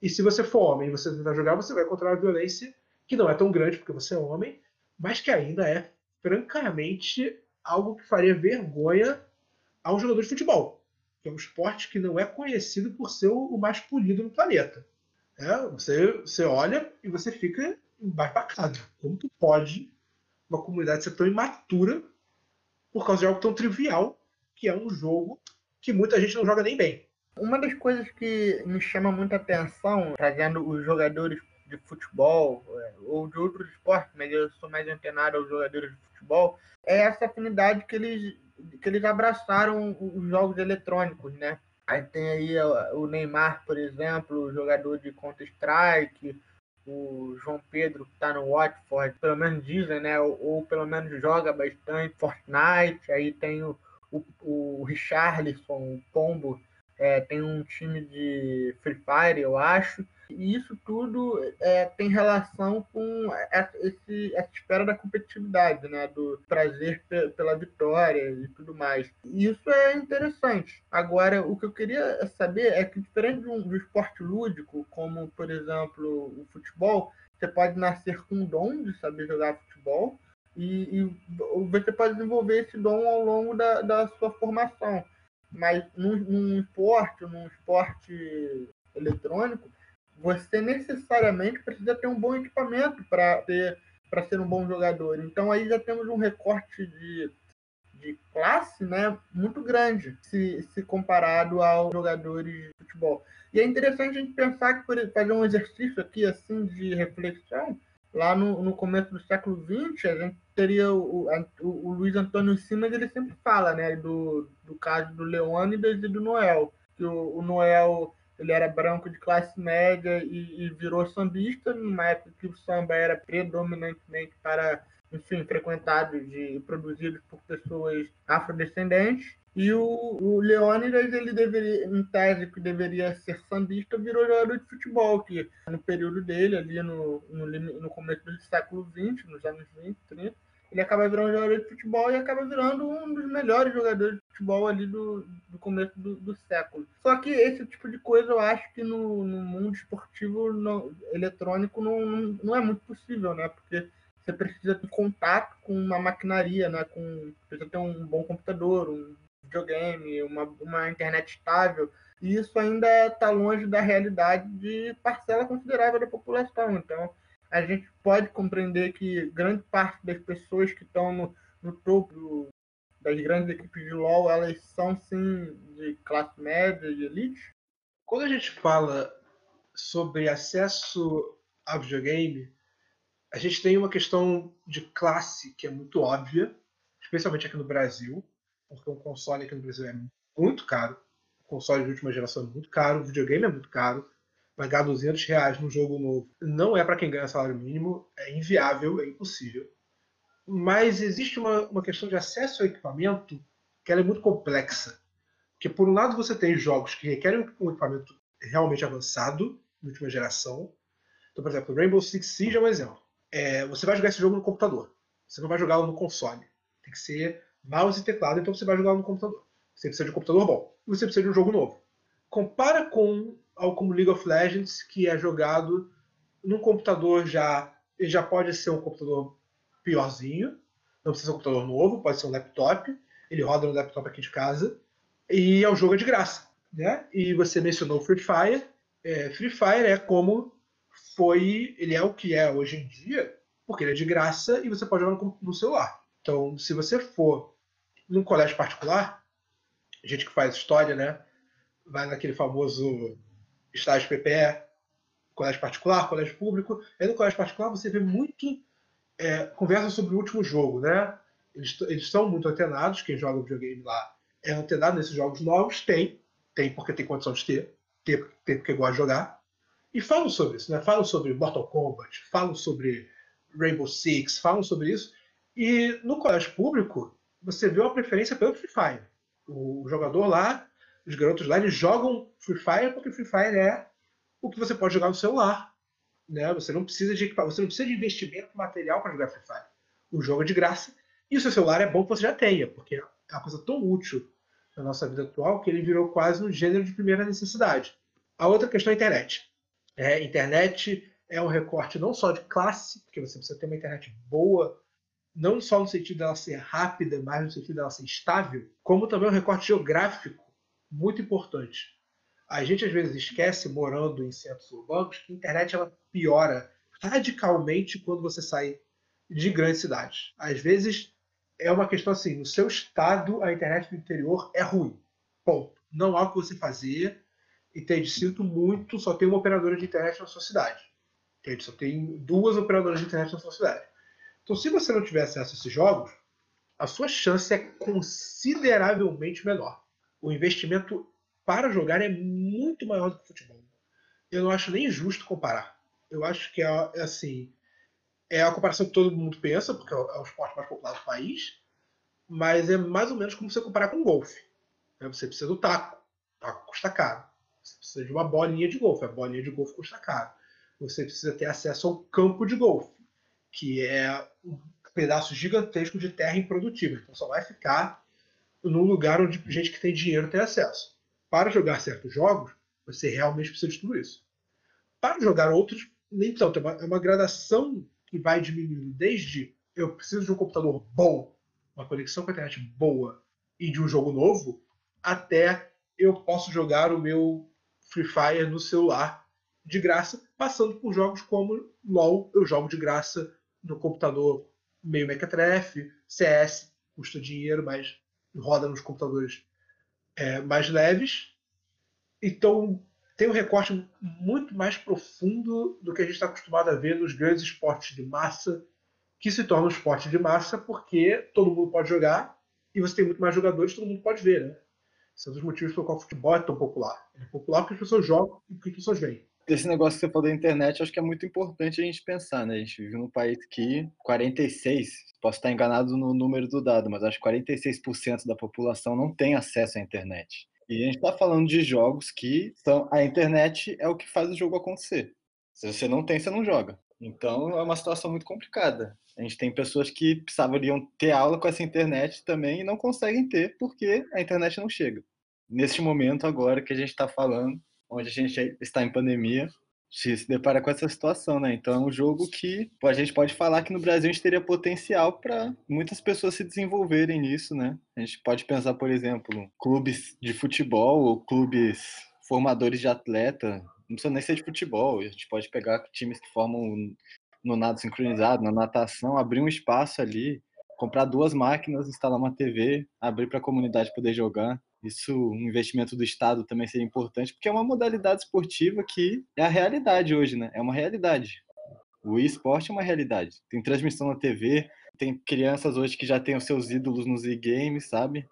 E se você for homem e você tentar jogar, você vai encontrar uma violência que não é tão grande porque você é homem, mas que ainda é, francamente, algo que faria vergonha a um jogador de futebol. Que é um esporte que não é conhecido por ser o mais polido no planeta. É, você, você olha e você fica embasbacado. Como que pode uma comunidade ser tão imatura por causa de algo tão trivial que é um jogo que muita gente não joga nem bem. Uma das coisas que me chama muita atenção, trazendo os jogadores de futebol é, ou de outros esportes, mas eu sou mais antenado aos jogadores de futebol, é essa afinidade que eles, que eles abraçaram os jogos eletrônicos, né? Aí tem aí o Neymar, por exemplo, jogador de Counter-Strike, o João Pedro que está no Watford, pelo menos dizem, né? Ou, ou, pelo menos joga bastante Fortnite. Aí tem o, o, o Richarlison, o Pombo, é, tem um time de Free Fire, eu acho. E isso tudo é, tem relação com esse, essa espera da competitividade, né? do prazer pela vitória e tudo mais. E isso é interessante. Agora, o que eu queria saber é que, diferente de um, do esporte lúdico, como, por exemplo, o futebol, você pode nascer com um dom de saber jogar futebol, e, e, você pode desenvolver esse dom ao longo da, da sua formação. Mas num, num esporte, num esporte eletrônico, você necessariamente precisa ter um bom equipamento para ter para ser um bom jogador. Então aí já temos um recorte de, de classe né, muito grande se, se comparado aos jogadores de futebol. E é interessante a gente pensar que, por fazer um exercício aqui assim de reflexão, lá no, no começo do século XX, a gente teria o, o, o Luiz Antônio Simas, ele sempre fala né, do, do caso do Leônidas e do Noel, que o, o Noel ele era branco de classe média e, e, virou sambista, numa época que o samba era predominantemente para, enfim, frequentado e produzido por pessoas afrodescendentes. E o, o Leônidas, ele deveria, em tese, que deveria ser sambista, virou jogador de futebol, que no período dele, ali no, no, no começo do século XX, nos anos 20, 30, ele acaba virando jogador de futebol e acaba virando um dos melhores jogadores de futebol ali do, do começo do, do século. Só que esse tipo de coisa eu acho que no, no mundo esportivo eletrônico não, não, não, é muito possível, né? Porque você precisa ter contato com uma maquinaria, né? Com, precisa ter um bom computador, um videogame, uma, uma internet estável. E isso ainda está longe da realidade de parcela considerável da população. Então, a gente pode compreender que grande parte das pessoas que estão no, no topo das grandes equipes de LoL, elas são sim de classe média, de elite? Quando a gente fala sobre acesso a videogame, a gente tem uma questão de classe que é muito óbvia, especialmente aqui no Brasil, porque um console aqui no Brasil é muito caro. O console de última geração é muito caro, o videogame é muito caro. Pagar 200 reais num jogo novo não é para quem ganha salário mínimo, é inviável, é impossível. Mas existe uma, uma questão de acesso ao equipamento que é muito complexa. Porque, por um lado, você tem jogos que requerem um equipamento realmente avançado, de última geração. Então, por exemplo, Rainbow Six Siege é um exemplo. É, você vai jogar esse jogo no computador. Você não vai jogá-lo no console. Tem que ser mouse e teclado, então você vai jogar no computador. Você precisa de um computador bom. E você precisa de um jogo novo. Compara com algo como League of Legends, que é jogado num computador já. Ele já pode ser um computador piorzinho. Não precisa ser um computador novo, pode ser um laptop. Ele roda no laptop aqui de casa. E é um jogo de graça. Né? E você mencionou Free Fire. É, Free Fire é como foi. Ele é o que é hoje em dia, porque ele é de graça e você pode jogar no, no celular. Então, se você for num colégio particular, gente que faz história, né? Vai naquele famoso estágio PPE, colégio particular, colégio público. Aí no colégio particular você vê muito é, conversa sobre o último jogo, né? Eles, eles são muito antenados, quem joga videogame lá é antenado nesses jogos novos, tem, tem porque tem condição de ter, tem, tem porque gosta de jogar. E falam sobre isso, né? Falam sobre Mortal Kombat, falam sobre Rainbow Six, falam sobre isso. E no colégio público, você vê uma preferência pelo Free Fire. O jogador lá, os garotos lá, eles jogam Free Fire porque Free Fire é o que você pode jogar no celular. Né? Você não precisa de você não precisa de investimento material para jogar Free Fire. O jogo é de graça e o seu celular é bom que você já tenha, porque é uma coisa tão útil na nossa vida atual que ele virou quase um gênero de primeira necessidade. A outra questão é a internet. É, internet é um recorte não só de classe, porque você precisa ter uma internet boa não só no sentido dela ser rápida, mas no sentido dela ser estável, como também um recorte geográfico muito importante. A gente às vezes esquece, morando em centros urbanos, que a internet ela piora radicalmente quando você sai de grandes cidades. Às vezes é uma questão assim, no seu estado a internet do interior é ruim. Ponto. Não há o que você fazer. Entende? Sinto muito, só tem uma operadora de internet na sua cidade. Entende? Só tem duas operadoras de internet na sua cidade. Então, se você não tiver acesso a esses jogos, a sua chance é consideravelmente menor. O investimento para jogar é muito maior do que o futebol. Eu não acho nem justo comparar. Eu acho que é, é assim, é a comparação que todo mundo pensa, porque é o, é o esporte mais popular do país, mas é mais ou menos como você comparar com golfe. Né? Você precisa do taco, o taco custa caro. Você precisa de uma bolinha de golfe, a bolinha de golfe custa caro. Você precisa ter acesso ao campo de golfe que é um pedaço gigantesco de terra improdutiva. Então só vai ficar num lugar onde gente que tem dinheiro tem acesso. Para jogar certos jogos, você realmente precisa de tudo isso. Para jogar outros, nem tanto. É uma, é uma gradação que vai diminuindo desde eu preciso de um computador bom, uma conexão com a internet boa e de um jogo novo, até eu posso jogar o meu Free Fire no celular de graça, passando por jogos como LoL, eu jogo de graça no computador meio mequetrefe, CS custa dinheiro, mas roda nos computadores é, mais leves. Então tem um recorte muito mais profundo do que a gente está acostumado a ver nos grandes esportes de massa, que se tornam um esporte de massa porque todo mundo pode jogar e você tem muito mais jogadores, todo mundo pode ver, né? Esse é um motivos pelo qual o futebol é tão popular. É popular porque as pessoas jogam e porque as pessoas veem esse negócio que você falou da internet, acho que é muito importante a gente pensar, né? A gente vive num país que 46, posso estar enganado no número do dado, mas acho que 46% da população não tem acesso à internet. E a gente está falando de jogos que são a internet é o que faz o jogo acontecer. Se você não tem, você não joga. Então é uma situação muito complicada. A gente tem pessoas que precisariam ter aula com essa internet também e não conseguem ter porque a internet não chega. Neste momento agora que a gente está falando, onde a gente está em pandemia, se depara com essa situação, né? Então é um jogo que a gente pode falar que no Brasil a gente teria potencial para muitas pessoas se desenvolverem nisso, né? A gente pode pensar, por exemplo, clubes de futebol ou clubes formadores de atleta, não precisa nem ser de futebol, a gente pode pegar times que formam no nado sincronizado, na natação, abrir um espaço ali, comprar duas máquinas, instalar uma TV, abrir para a comunidade poder jogar. Isso, um investimento do Estado também seria importante, porque é uma modalidade esportiva que é a realidade hoje, né? É uma realidade. O esporte é uma realidade. Tem transmissão na TV, tem crianças hoje que já têm os seus ídolos nos e-games, sabe?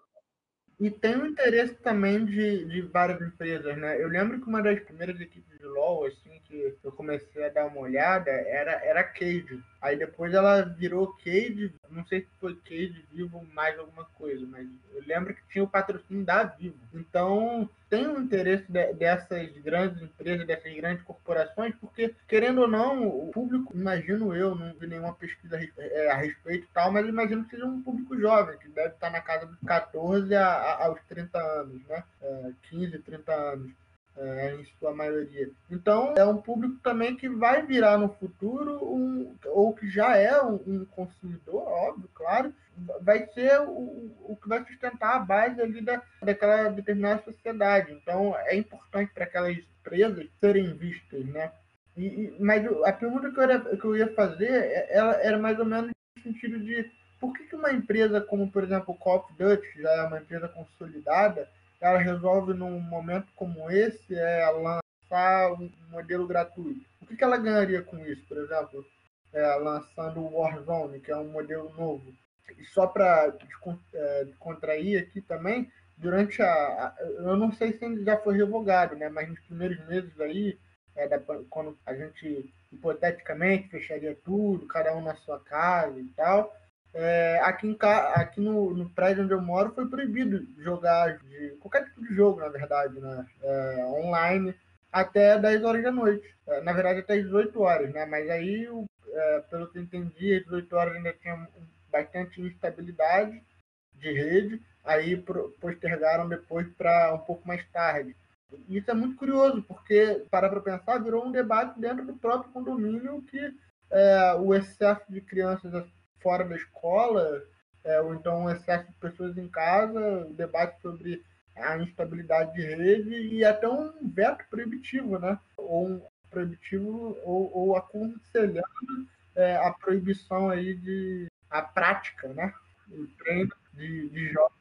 E tem o interesse também de, de várias empresas, né? Eu lembro que uma das primeiras equipes de LoL, assim, que eu comecei a dar uma olhada, era, era a Cade. Aí depois ela virou Cade, não sei se foi Cade Vivo mais alguma coisa, mas eu lembro que tinha o patrocínio da Vivo. Então, tem um interesse de, dessas grandes empresas, dessas grandes corporações, porque, querendo ou não, o público, imagino eu, não vi nenhuma pesquisa a, é, respeito e tal, mas imagino que seja um público jovem, que deve estar na casa dos 14 a, a, aos 30 anos, né? É, 15, 30 anos. É, em sua maioria. Então, é um público também que vai virar no futuro, um, ou que já é um, um consumidor, óbvio, claro, vai ser o, o que vai sustentar a base ali da, daquela determinada sociedade. Então, é importante para aquelas empresas serem vistas, né? E, e, mas a pergunta que eu, era, que eu ia fazer é, ela era mais ou menos no sentido de por que, que uma empresa como, por exemplo, o of Duty, já é uma empresa consolidada, ela resolve num momento como esse é lançar um modelo gratuito? O que, que ela ganharia com isso, por exemplo? É, lançando o Warzone, que é um modelo novo. E só para é, contrair aqui também, durante a, a, Eu não sei se ainda já foi revogado, né? Mas nos primeiros meses aí, é, da, quando a gente hipoteticamente fecharia tudo, cada um na sua casa e tal. É, aqui em, aqui no, no, prédio onde eu moro foi proibido jogar de qualquer tipo de jogo, na verdade, né? É, online até 10 horas da noite. É, na verdade, até 18 horas, né? Mas aí, é, pelo que eu entendi, às 18 horas ainda tinha bastante instabilidade de rede, aí postergaram depois para um pouco mais tarde. Isso é muito curioso, porque, para para pensar, virou um debate dentro do próprio condomínio que é, o excesso de crianças fora da escola, é, ou então o excesso de pessoas em casa, o debate sobre a instabilidade de rede e até um veto proibitivo, né? Ou um proibitivo ou, ou aconselhando é, a proibição aí de a prática, né? O treino de, de jogos.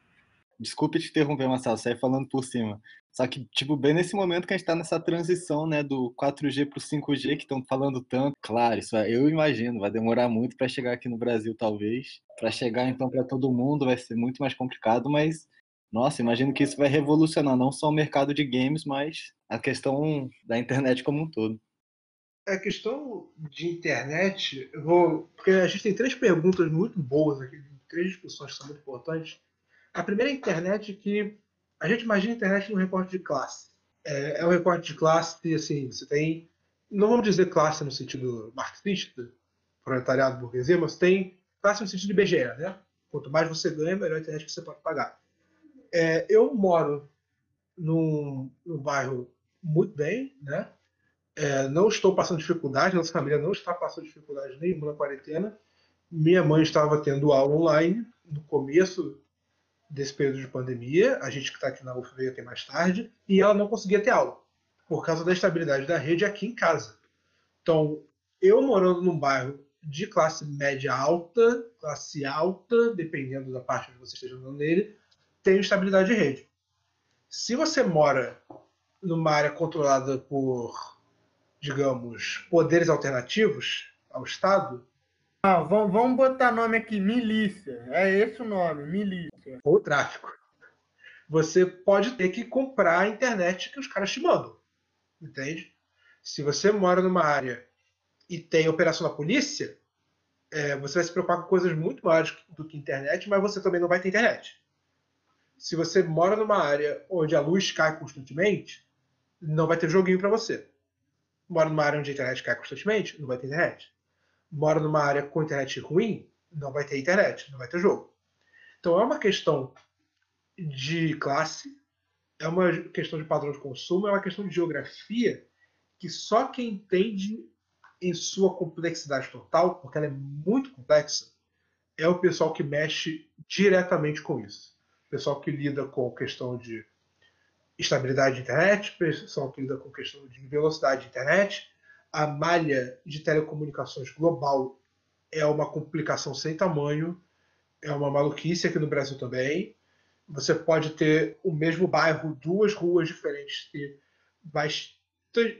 Desculpe te interromper, Marcelo, sai falando por cima. Só que, tipo, bem nesse momento que a gente está nessa transição, né, do 4G para o 5G, que estão falando tanto. Claro, isso eu imagino, vai demorar muito para chegar aqui no Brasil, talvez. Para chegar, então, para todo mundo vai ser muito mais complicado, mas, nossa, imagino que isso vai revolucionar não só o mercado de games, mas a questão da internet como um todo. A questão de internet, eu vou. Porque a gente tem três perguntas muito boas aqui, três discussões que são muito importantes. A primeira internet que a gente imagina a internet num recorte de classe. É, é um recorte de classe, assim, você tem. Não vamos dizer classe no sentido marxista, proletariado, burguesia, mas tem classe no sentido de BGE, né? Quanto mais você ganha, melhor a internet você pode pagar. É, eu moro num, num bairro muito bem, né? É, não estou passando dificuldade, nossa família não está passando dificuldade nenhuma na quarentena. Minha mãe estava tendo aula online no começo desse período de pandemia. A gente que está aqui na UF veio aqui mais tarde e ela não conseguia ter aula por causa da estabilidade da rede aqui em casa. Então, eu morando num bairro de classe média alta, classe alta, dependendo da parte onde você esteja andando nele, tenho estabilidade de rede. Se você mora numa área controlada por digamos, poderes alternativos ao Estado. Ah, vamos, vamos botar nome aqui, milícia. É esse o nome, milícia. Ou tráfico. Você pode ter que comprar a internet que os caras te mandam. Entende? Se você mora numa área e tem operação da polícia, é, você vai se preocupar com coisas muito maiores do que internet, mas você também não vai ter internet. Se você mora numa área onde a luz cai constantemente, não vai ter joguinho para você mora numa área onde a internet cai constantemente, não vai ter internet. Mora numa área com internet ruim, não vai ter internet, não vai ter jogo. Então é uma questão de classe, é uma questão de padrão de consumo, é uma questão de geografia que só quem entende em sua complexidade total, porque ela é muito complexa, é o pessoal que mexe diretamente com isso. O pessoal que lida com questão de estabilidade de internet, pessoal que lida com questão de velocidade de internet. A malha de telecomunicações global é uma complicação sem tamanho. é uma maluquice aqui no Brasil também. Você pode ter o mesmo bairro, duas ruas diferentes, ter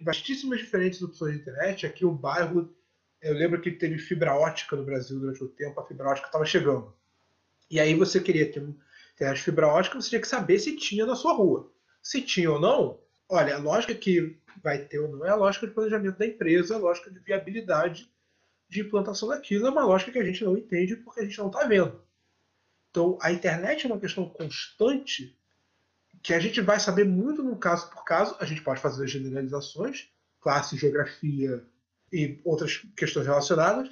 vastíssimas diferentes opções de internet. Aqui o bairro, eu lembro que teve fibra ótica no Brasil durante o tempo, a fibra ótica estava chegando. E aí você queria ter, ter as fibra ótica, você tinha que saber se tinha na sua rua. Se tinha ou não, olha, a lógica que vai ter ou não é a lógica de planejamento da empresa, a lógica de viabilidade de implantação daquilo, é uma lógica que a gente não entende porque a gente não está vendo. Então, a internet é uma questão constante que a gente vai saber muito no caso por caso. A gente pode fazer generalizações, classe, geografia e outras questões relacionadas,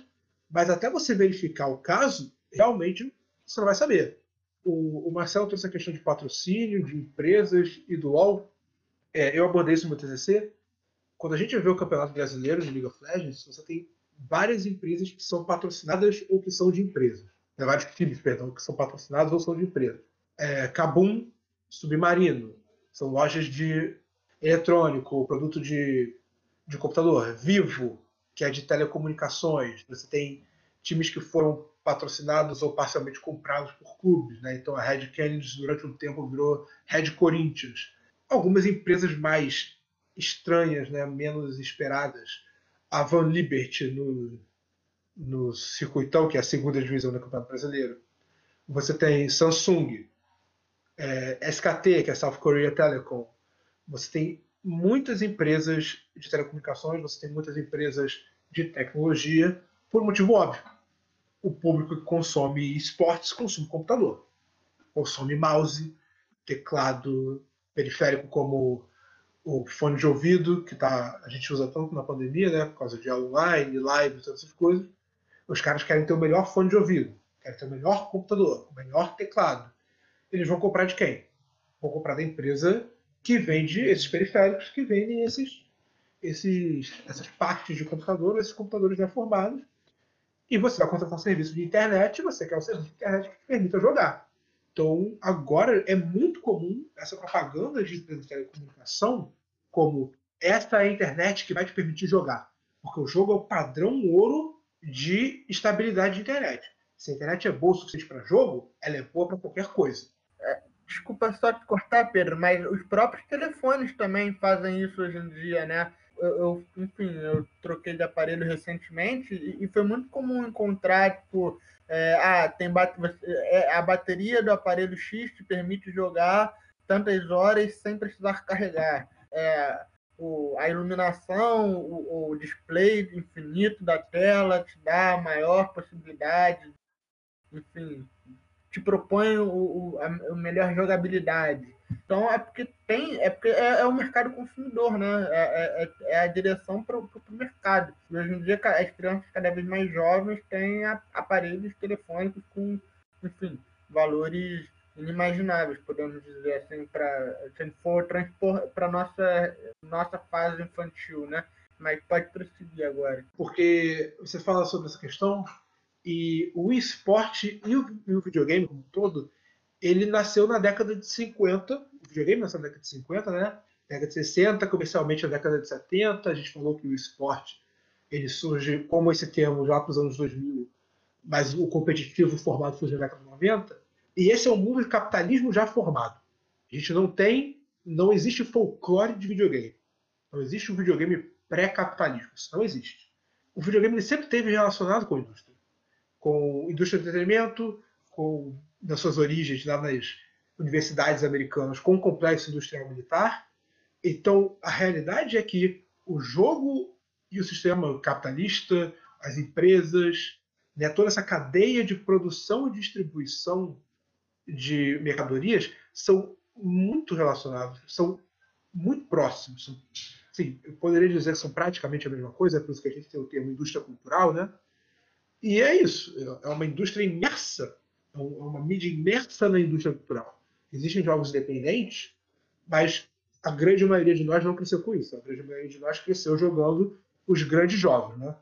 mas até você verificar o caso, realmente você não vai saber. O, Marcelo trouxe a questão de patrocínio, de empresas e do LOL. É, eu abordei isso no meu TCC. Quando a gente vê o Campeonato Brasileiro de League of Legends, você tem várias empresas que são patrocinadas ou que são de empresas. Vários times, perdão, que são patrocinados ou são de empresas. É, Kabum Submarino, são lojas de eletrônico, produto de, de computador. Vivo, que é de telecomunicações. Você tem times que foram patrocinados ou parcialmente comprados por clubes. Né? Então a Red Canids durante um tempo virou Red Corinthians. Algumas empresas mais estranhas, né? menos esperadas. A Van Liberty no, no circuitão, que é a segunda divisão do Campeonato Brasileiro. Você tem Samsung, é, SKT, que é South Korea Telecom. Você tem muitas empresas de telecomunicações, você tem muitas empresas de tecnologia, por um motivo óbvio. O público que consome esportes consome computador, consome mouse, teclado periférico como o fone de ouvido, que tá, a gente usa tanto na pandemia, né, por causa de online, live, todas essas coisas. Os caras querem ter o melhor fone de ouvido, querem ter o melhor computador, o melhor teclado, eles vão comprar de quem? Vão comprar da empresa que vende esses periféricos, que vendem esses, esses, essas partes de computador, esses computadores já formados. E você vai contratar um serviço de internet, você quer um serviço de internet que te permita jogar. Então, agora é muito comum essa propaganda de telecomunicação como esta é a internet que vai te permitir jogar. Porque o jogo é o padrão ouro de estabilidade de internet. Se a internet é boa o suficiente para jogo, ela é boa para qualquer coisa desculpa só te cortar, Pedro, mas os próprios telefones também fazem isso hoje em dia, né? Eu, eu enfim, eu troquei de aparelho recentemente e, e foi muito comum encontrar, tipo, é, ah, tem é, a bateria do aparelho X te permite jogar tantas horas sem precisar carregar. É, o, a iluminação, o, o display infinito da tela te dá maior possibilidade, enfim, te propõe o, o, a, a melhor jogabilidade. Então é porque tem, é porque é, é o mercado consumidor, né? É, é, é, é a direção para o mercado. Hoje em dia as crianças cada vez mais jovens têm aparelhos telefônicos com, enfim, valores inimagináveis, podemos dizer assim, para se for transpor para nossa nossa fase infantil, né? Mas pode prosseguir agora. Porque você fala sobre essa questão, e o esporte e o, e o videogame como um todo, ele nasceu na década de 50. O videogame nasceu na década de 50, né? Década de 60, comercialmente na década de 70. A gente falou que o esporte ele surge como esse termo já para os anos 2000, mas o competitivo formado surge na década de 90. E esse é um mundo de capitalismo já formado. A gente não tem, não existe folclore de videogame. Não existe um videogame pré-capitalismo. Isso não existe. O videogame sempre esteve relacionado com a indústria com indústria de entretenimento, com nas suas origens lá nas universidades americanas, com o complexo industrial militar. Então, a realidade é que o jogo e o sistema capitalista, as empresas, né, toda essa cadeia de produção e distribuição de mercadorias são muito relacionados, são muito próximos. São, sim, eu poderia dizer que são praticamente a mesma coisa, é por isso que a gente tem o termo indústria cultural, né? E é isso, é uma indústria imersa, é, é uma mídia imersa na indústria cultural. Existem jogos independentes, mas a grande maioria de nós não cresceu com isso. A grande maioria de nós cresceu jogando os grandes jogos. Né?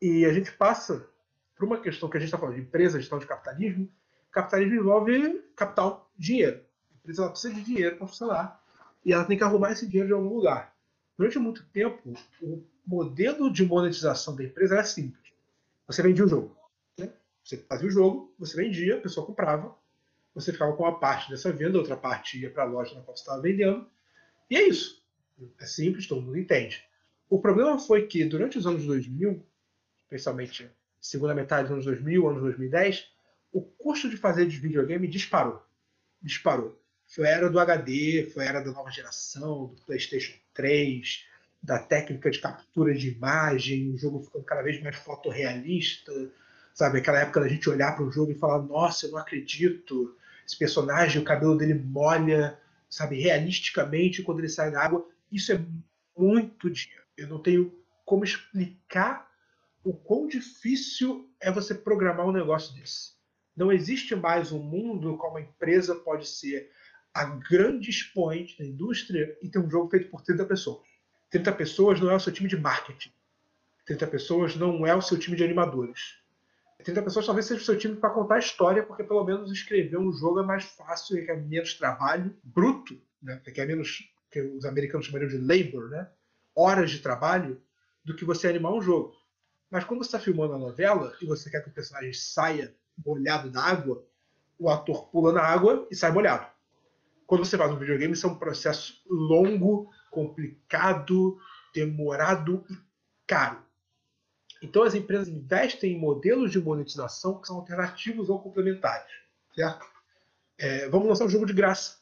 E a gente passa por uma questão que a gente está falando de empresa, gestão de capitalismo. Capitalismo envolve capital, dinheiro. A empresa ela precisa de dinheiro para funcionar e ela tem que arrumar esse dinheiro de algum lugar. Durante muito tempo, o modelo de monetização da empresa era simples. Você vendia o jogo. Né? Você fazia o jogo, você vendia, a pessoa comprava, você ficava com uma parte dessa venda, outra parte ia para a loja na qual você estava vendendo. E é isso. É simples, todo mundo entende. O problema foi que durante os anos 2000, especialmente segunda metade dos anos 2000, anos 2010, o custo de fazer de videogame disparou. Disparou. Foi a era do HD, foi a era da nova geração, do PlayStation 3, da técnica de captura de imagem, o jogo ficando cada vez mais fotorrealista, sabe? Aquela época da gente olhar para o jogo e falar: nossa, eu não acredito, esse personagem, o cabelo dele molha, sabe, realisticamente quando ele sai da água. Isso é muito dinheiro. Eu não tenho como explicar o quão difícil é você programar um negócio desse. Não existe mais um mundo em qual uma empresa pode ser a grande expoente da indústria e ter um jogo feito por 30 pessoas. 30 pessoas não é o seu time de marketing. 30 pessoas não é o seu time de animadores. 30 pessoas talvez seja o seu time para contar a história, porque pelo menos escrever um jogo é mais fácil, requer menos trabalho bruto, né? requer menos, que os americanos chamariam de labor, né? horas de trabalho, do que você animar um jogo. Mas quando você está filmando a novela e você quer que o personagem saia molhado na água, o ator pula na água e sai molhado. Quando você faz um videogame, isso é um processo longo, complicado, demorado e caro. Então as empresas investem em modelos de monetização que são alternativos ou complementares. Certo? É, vamos lançar um jogo de graça,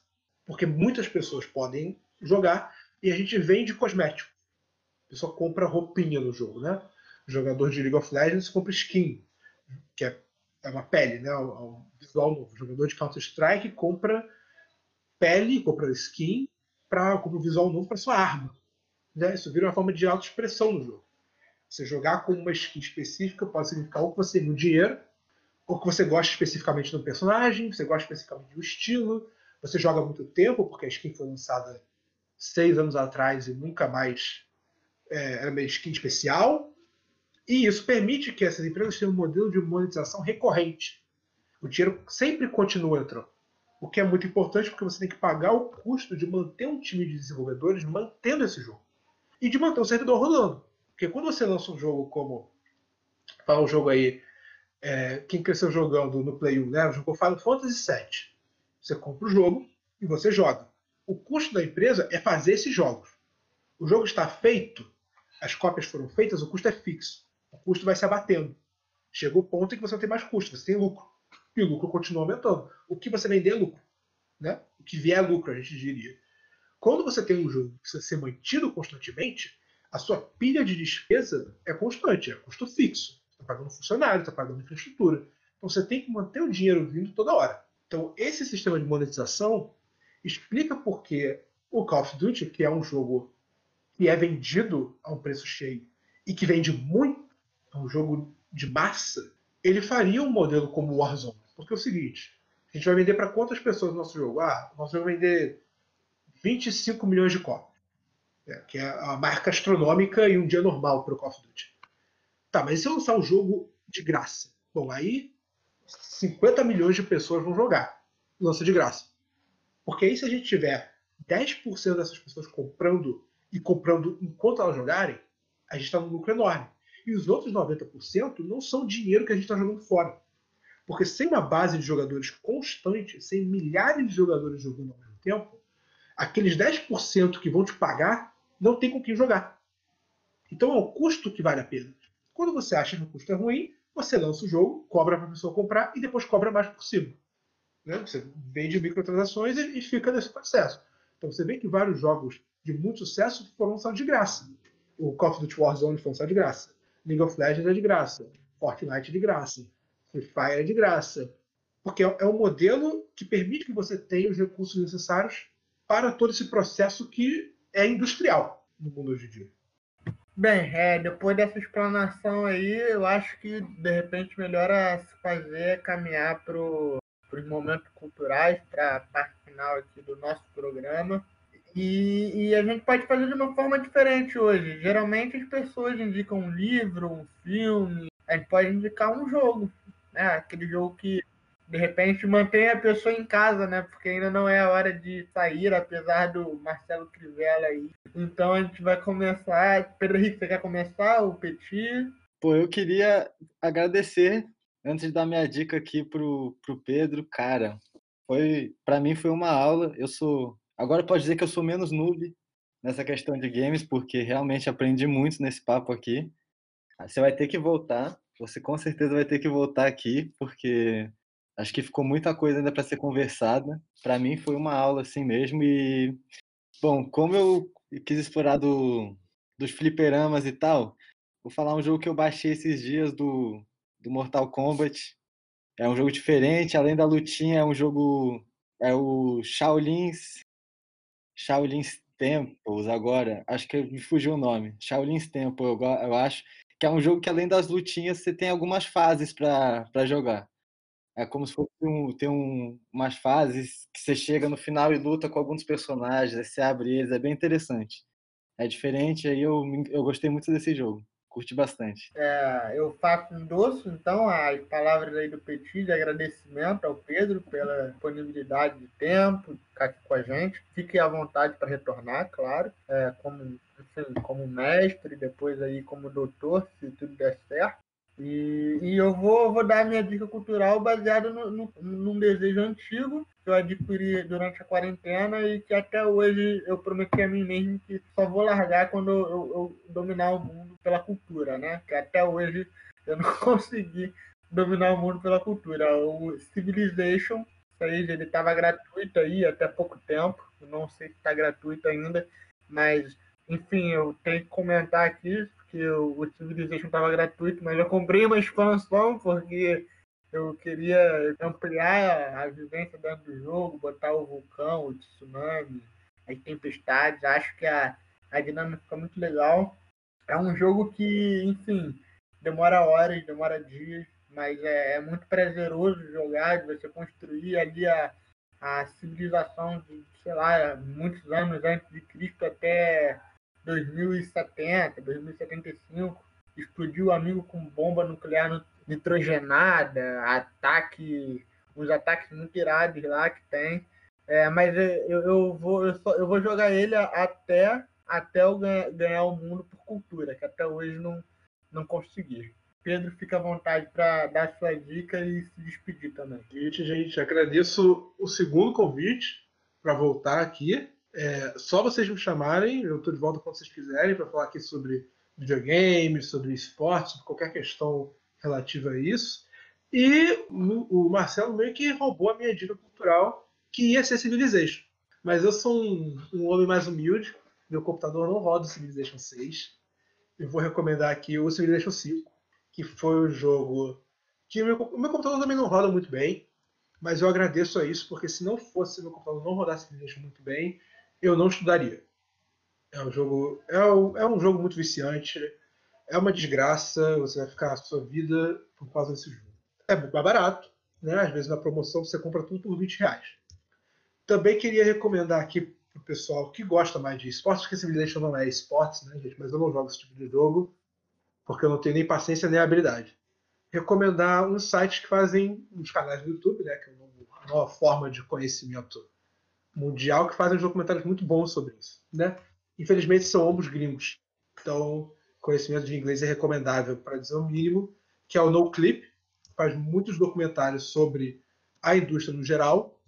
porque muitas pessoas podem jogar e a gente vende cosmético. A pessoa compra roupinha no jogo, né? O jogador de League of Legends compra skin, que é, é uma pele, né? Um visual novo. O jogador de Counter Strike compra pele, compra skin para como visual novo para sua arma. Né? Isso vira uma forma de autoexpressão no jogo. Você jogar com uma skin específica pode significar ou que você ganha dinheiro, ou que você gosta especificamente do personagem, você gosta especificamente do estilo, você joga muito tempo, porque a skin foi lançada seis anos atrás e nunca mais é, era uma skin especial. E isso permite que essas empresas tenham um modelo de monetização recorrente. O dinheiro sempre continua entrando. O que é muito importante porque você tem que pagar o custo de manter um time de desenvolvedores mantendo esse jogo. E de manter o servidor rolando. Porque quando você lança um jogo como. Fala um jogo aí. É, quem cresceu jogando no Play 1, né? Jogou Final Fantasy VII. Você compra o jogo e você joga. O custo da empresa é fazer esses jogos. O jogo está feito, as cópias foram feitas, o custo é fixo. O custo vai se abatendo. Chega o ponto em que você não tem mais custo, você tem lucro. E o lucro continua aumentando. O que você vender é lucro. Né? O que vier é lucro, a gente diria. Quando você tem um jogo que precisa ser mantido constantemente, a sua pilha de despesa é constante, é custo fixo. Está pagando funcionário, está pagando infraestrutura. Então você tem que manter o dinheiro vindo toda hora. Então esse sistema de monetização explica por que o Call of Duty, que é um jogo que é vendido a um preço cheio e que vende muito, é um jogo de massa, ele faria um modelo como o Warzone. Porque é o seguinte, a gente vai vender para quantas pessoas o nosso jogo? Ah, nós vamos vender 25 milhões de cópias é, que é a marca astronômica e um dia normal para o Call of Duty. Tá, mas se eu lançar um jogo de graça? Bom, aí 50 milhões de pessoas vão jogar. Lança de graça. Porque aí se a gente tiver 10% dessas pessoas comprando e comprando enquanto elas jogarem, a gente está num lucro enorme. E os outros 90% não são dinheiro que a gente está jogando fora. Porque sem uma base de jogadores constante, sem milhares de jogadores jogando ao mesmo tempo, aqueles 10% que vão te pagar não tem com quem jogar. Então é o custo que vale a pena. Quando você acha que o custo é ruim, você lança o jogo, cobra para a pessoa comprar e depois cobra mais por cima. Né? Você vende microtransações e fica nesse processo. Então você vê que vários jogos de muito sucesso foram lançados de graça. O Call of Duty Warzone foi lançado de graça. League of Legends é de graça. Fortnite é de graça. Free Fire é de graça. Porque é um modelo que permite que você tenha os recursos necessários para todo esse processo que é industrial no mundo hoje em dia. Bem, é, depois dessa explanação aí, eu acho que de repente melhor a se fazer é caminhar para os momentos culturais, para a parte final aqui do nosso programa. E, e, a gente pode fazer de uma forma diferente hoje. Geralmente as pessoas indicam um livro, um filme, a gente pode indicar um jogo, né? Aquele jogo que de repente mantém a pessoa em casa, né? Porque ainda não é a hora de sair, apesar do Marcelo Crivella aí. Então a gente vai começar. Pedro Henrique, você quer começar? O Petit? Pô, eu queria agradecer Antes de dar minha dica aqui pro, pro Pedro, cara, foi para mim foi uma aula. Eu sou agora pode dizer que eu sou menos noob nessa questão de games, porque realmente aprendi muito nesse papo aqui. Você vai ter que voltar, você com certeza vai ter que voltar aqui, porque acho que ficou muita coisa ainda para ser conversada. Para mim foi uma aula assim mesmo e bom, como eu quis explorar do, dos fliperamas e tal, vou falar um jogo que eu baixei esses dias do, do Mortal Kombat. É um jogo diferente, além da lutinha, é um jogo é o Shaolin's Shaolin's Temples agora, acho que me fugiu o nome. Shaolin's Temple, eu, eu acho que é um jogo que além das lutinhas você tem algumas fases para jogar. É como se fosse um, tem um, umas fases que você chega no final e luta com alguns personagens, aí você abre eles, é bem interessante. É diferente, aí eu, eu gostei muito desse jogo. Curti bastante. É, eu faço doce, então, as palavras aí do Petit de agradecimento ao Pedro pela disponibilidade de tempo, ficar aqui com a gente. Fique à vontade para retornar, claro, é, como, enfim, como mestre, depois aí como doutor, se tudo der certo. E, e eu vou, vou dar minha dica cultural baseada no, no, num desejo antigo que eu adquiri durante a quarentena e que até hoje eu prometi a mim mesmo que só vou largar quando eu, eu, dominar o mundo pela cultura, né? Que até hoje eu não consegui dominar o mundo pela cultura. O Civilization, aí, ele estava gratuito aí até pouco tempo, não sei se está gratuito ainda, mas enfim, eu tenho que comentar aqui que o Civilization estava gratuito, mas eu comprei uma expansão porque eu queria ampliar a vivência dentro do jogo, botar o vulcão, o tsunami, as tempestades. Acho que a, a dinâmica fica muito legal. É um jogo que, enfim, demora horas, demora dias, mas é, é muito prazeroso jogar, de você construir ali a, a civilização de, sei lá, muitos anos antes de Cristo até 2070, 2075, explodiu o amigo com bomba nuclear nitrogenada, ataque, uns ataques muito irados lá que tem. É, mas eu, eu, vou, eu, só, eu vou jogar ele até, até eu ganhar, ganhar o mundo por cultura, que até hoje não, não consegui. Pedro, fica à vontade para dar sua dica e se despedir também. Gente, gente, agradeço o segundo convite para voltar aqui. É, só vocês me chamarem, eu estou de volta quando vocês quiserem para falar aqui sobre videogames, sobre esportes, sobre qualquer questão relativa a isso. E o Marcelo meio que roubou a minha dica cultural, que ia ser Civilization. Mas eu sou um, um homem mais humilde, meu computador não roda o Civilization 6. Eu vou recomendar aqui o Civilization 5, que foi o jogo que o meu, o meu computador também não roda muito bem, mas eu agradeço a isso, porque se não fosse meu computador não rodasse Civilization muito bem, eu não estudaria. É um jogo, é um, é um jogo muito viciante, é uma desgraça, você vai ficar a sua vida por causa desse jogo. É muito mais barato, né? Às vezes na promoção você compra tudo por 20 reais. Também queria recomendar aqui pro pessoal que gosta mais de esportes, porque Civilization não é esportes, né, gente? Mas eu não jogo esse tipo de jogo, porque eu não tenho nem paciência nem habilidade. Recomendar uns sites que fazem, uns canais do YouTube, né? Que é uma nova forma de conhecimento mundial que fazem documentários muito bons sobre isso, né? Infelizmente são ambos gringos, então conhecimento de inglês é recomendável para dizer o mínimo, que é o NoClip, faz muitos documentários sobre a indústria no geral,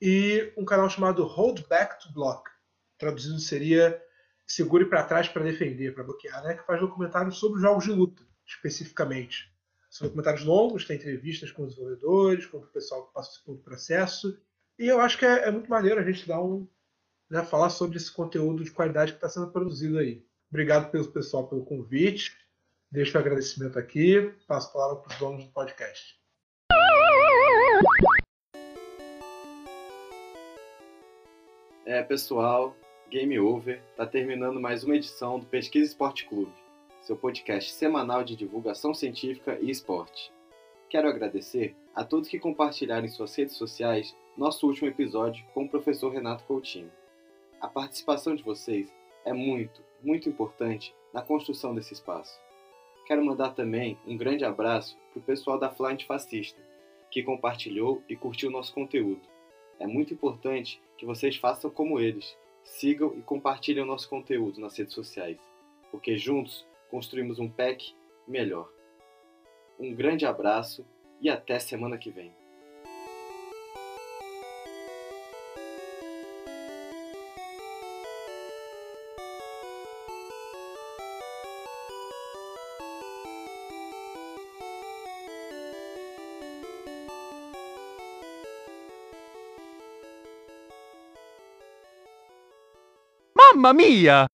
e um canal chamado Hold Back to Block, traduzindo seria segure para trás para defender, para bloquear, né? Que faz documentários sobre jogos de luta, especificamente. São documentários longos, tem entrevistas com os desenvolvedores, com o pessoal que participou do processo, e eu acho que é, é muito maneiro a gente dar um, né, falar sobre esse conteúdo de qualidade que está sendo produzido aí. Obrigado pelo pessoal pelo convite. Deixo o agradecimento aqui. Passo a palavra para os donos do podcast. É, pessoal, game over. Tá terminando mais uma edição do Pesquisa Esporte Clube, seu podcast semanal de divulgação científica e esporte. Quero agradecer a todos que compartilharam em suas redes sociais nosso último episódio com o professor Renato Coutinho. A participação de vocês é muito, muito importante na construção desse espaço. Quero mandar também um grande abraço para o pessoal da Flying Fascista, que compartilhou e curtiu nosso conteúdo. É muito importante que vocês façam como eles, sigam e compartilhem nosso conteúdo nas redes sociais, porque juntos construímos um PEC melhor. Um grande abraço e até semana que vem. Mamma mia!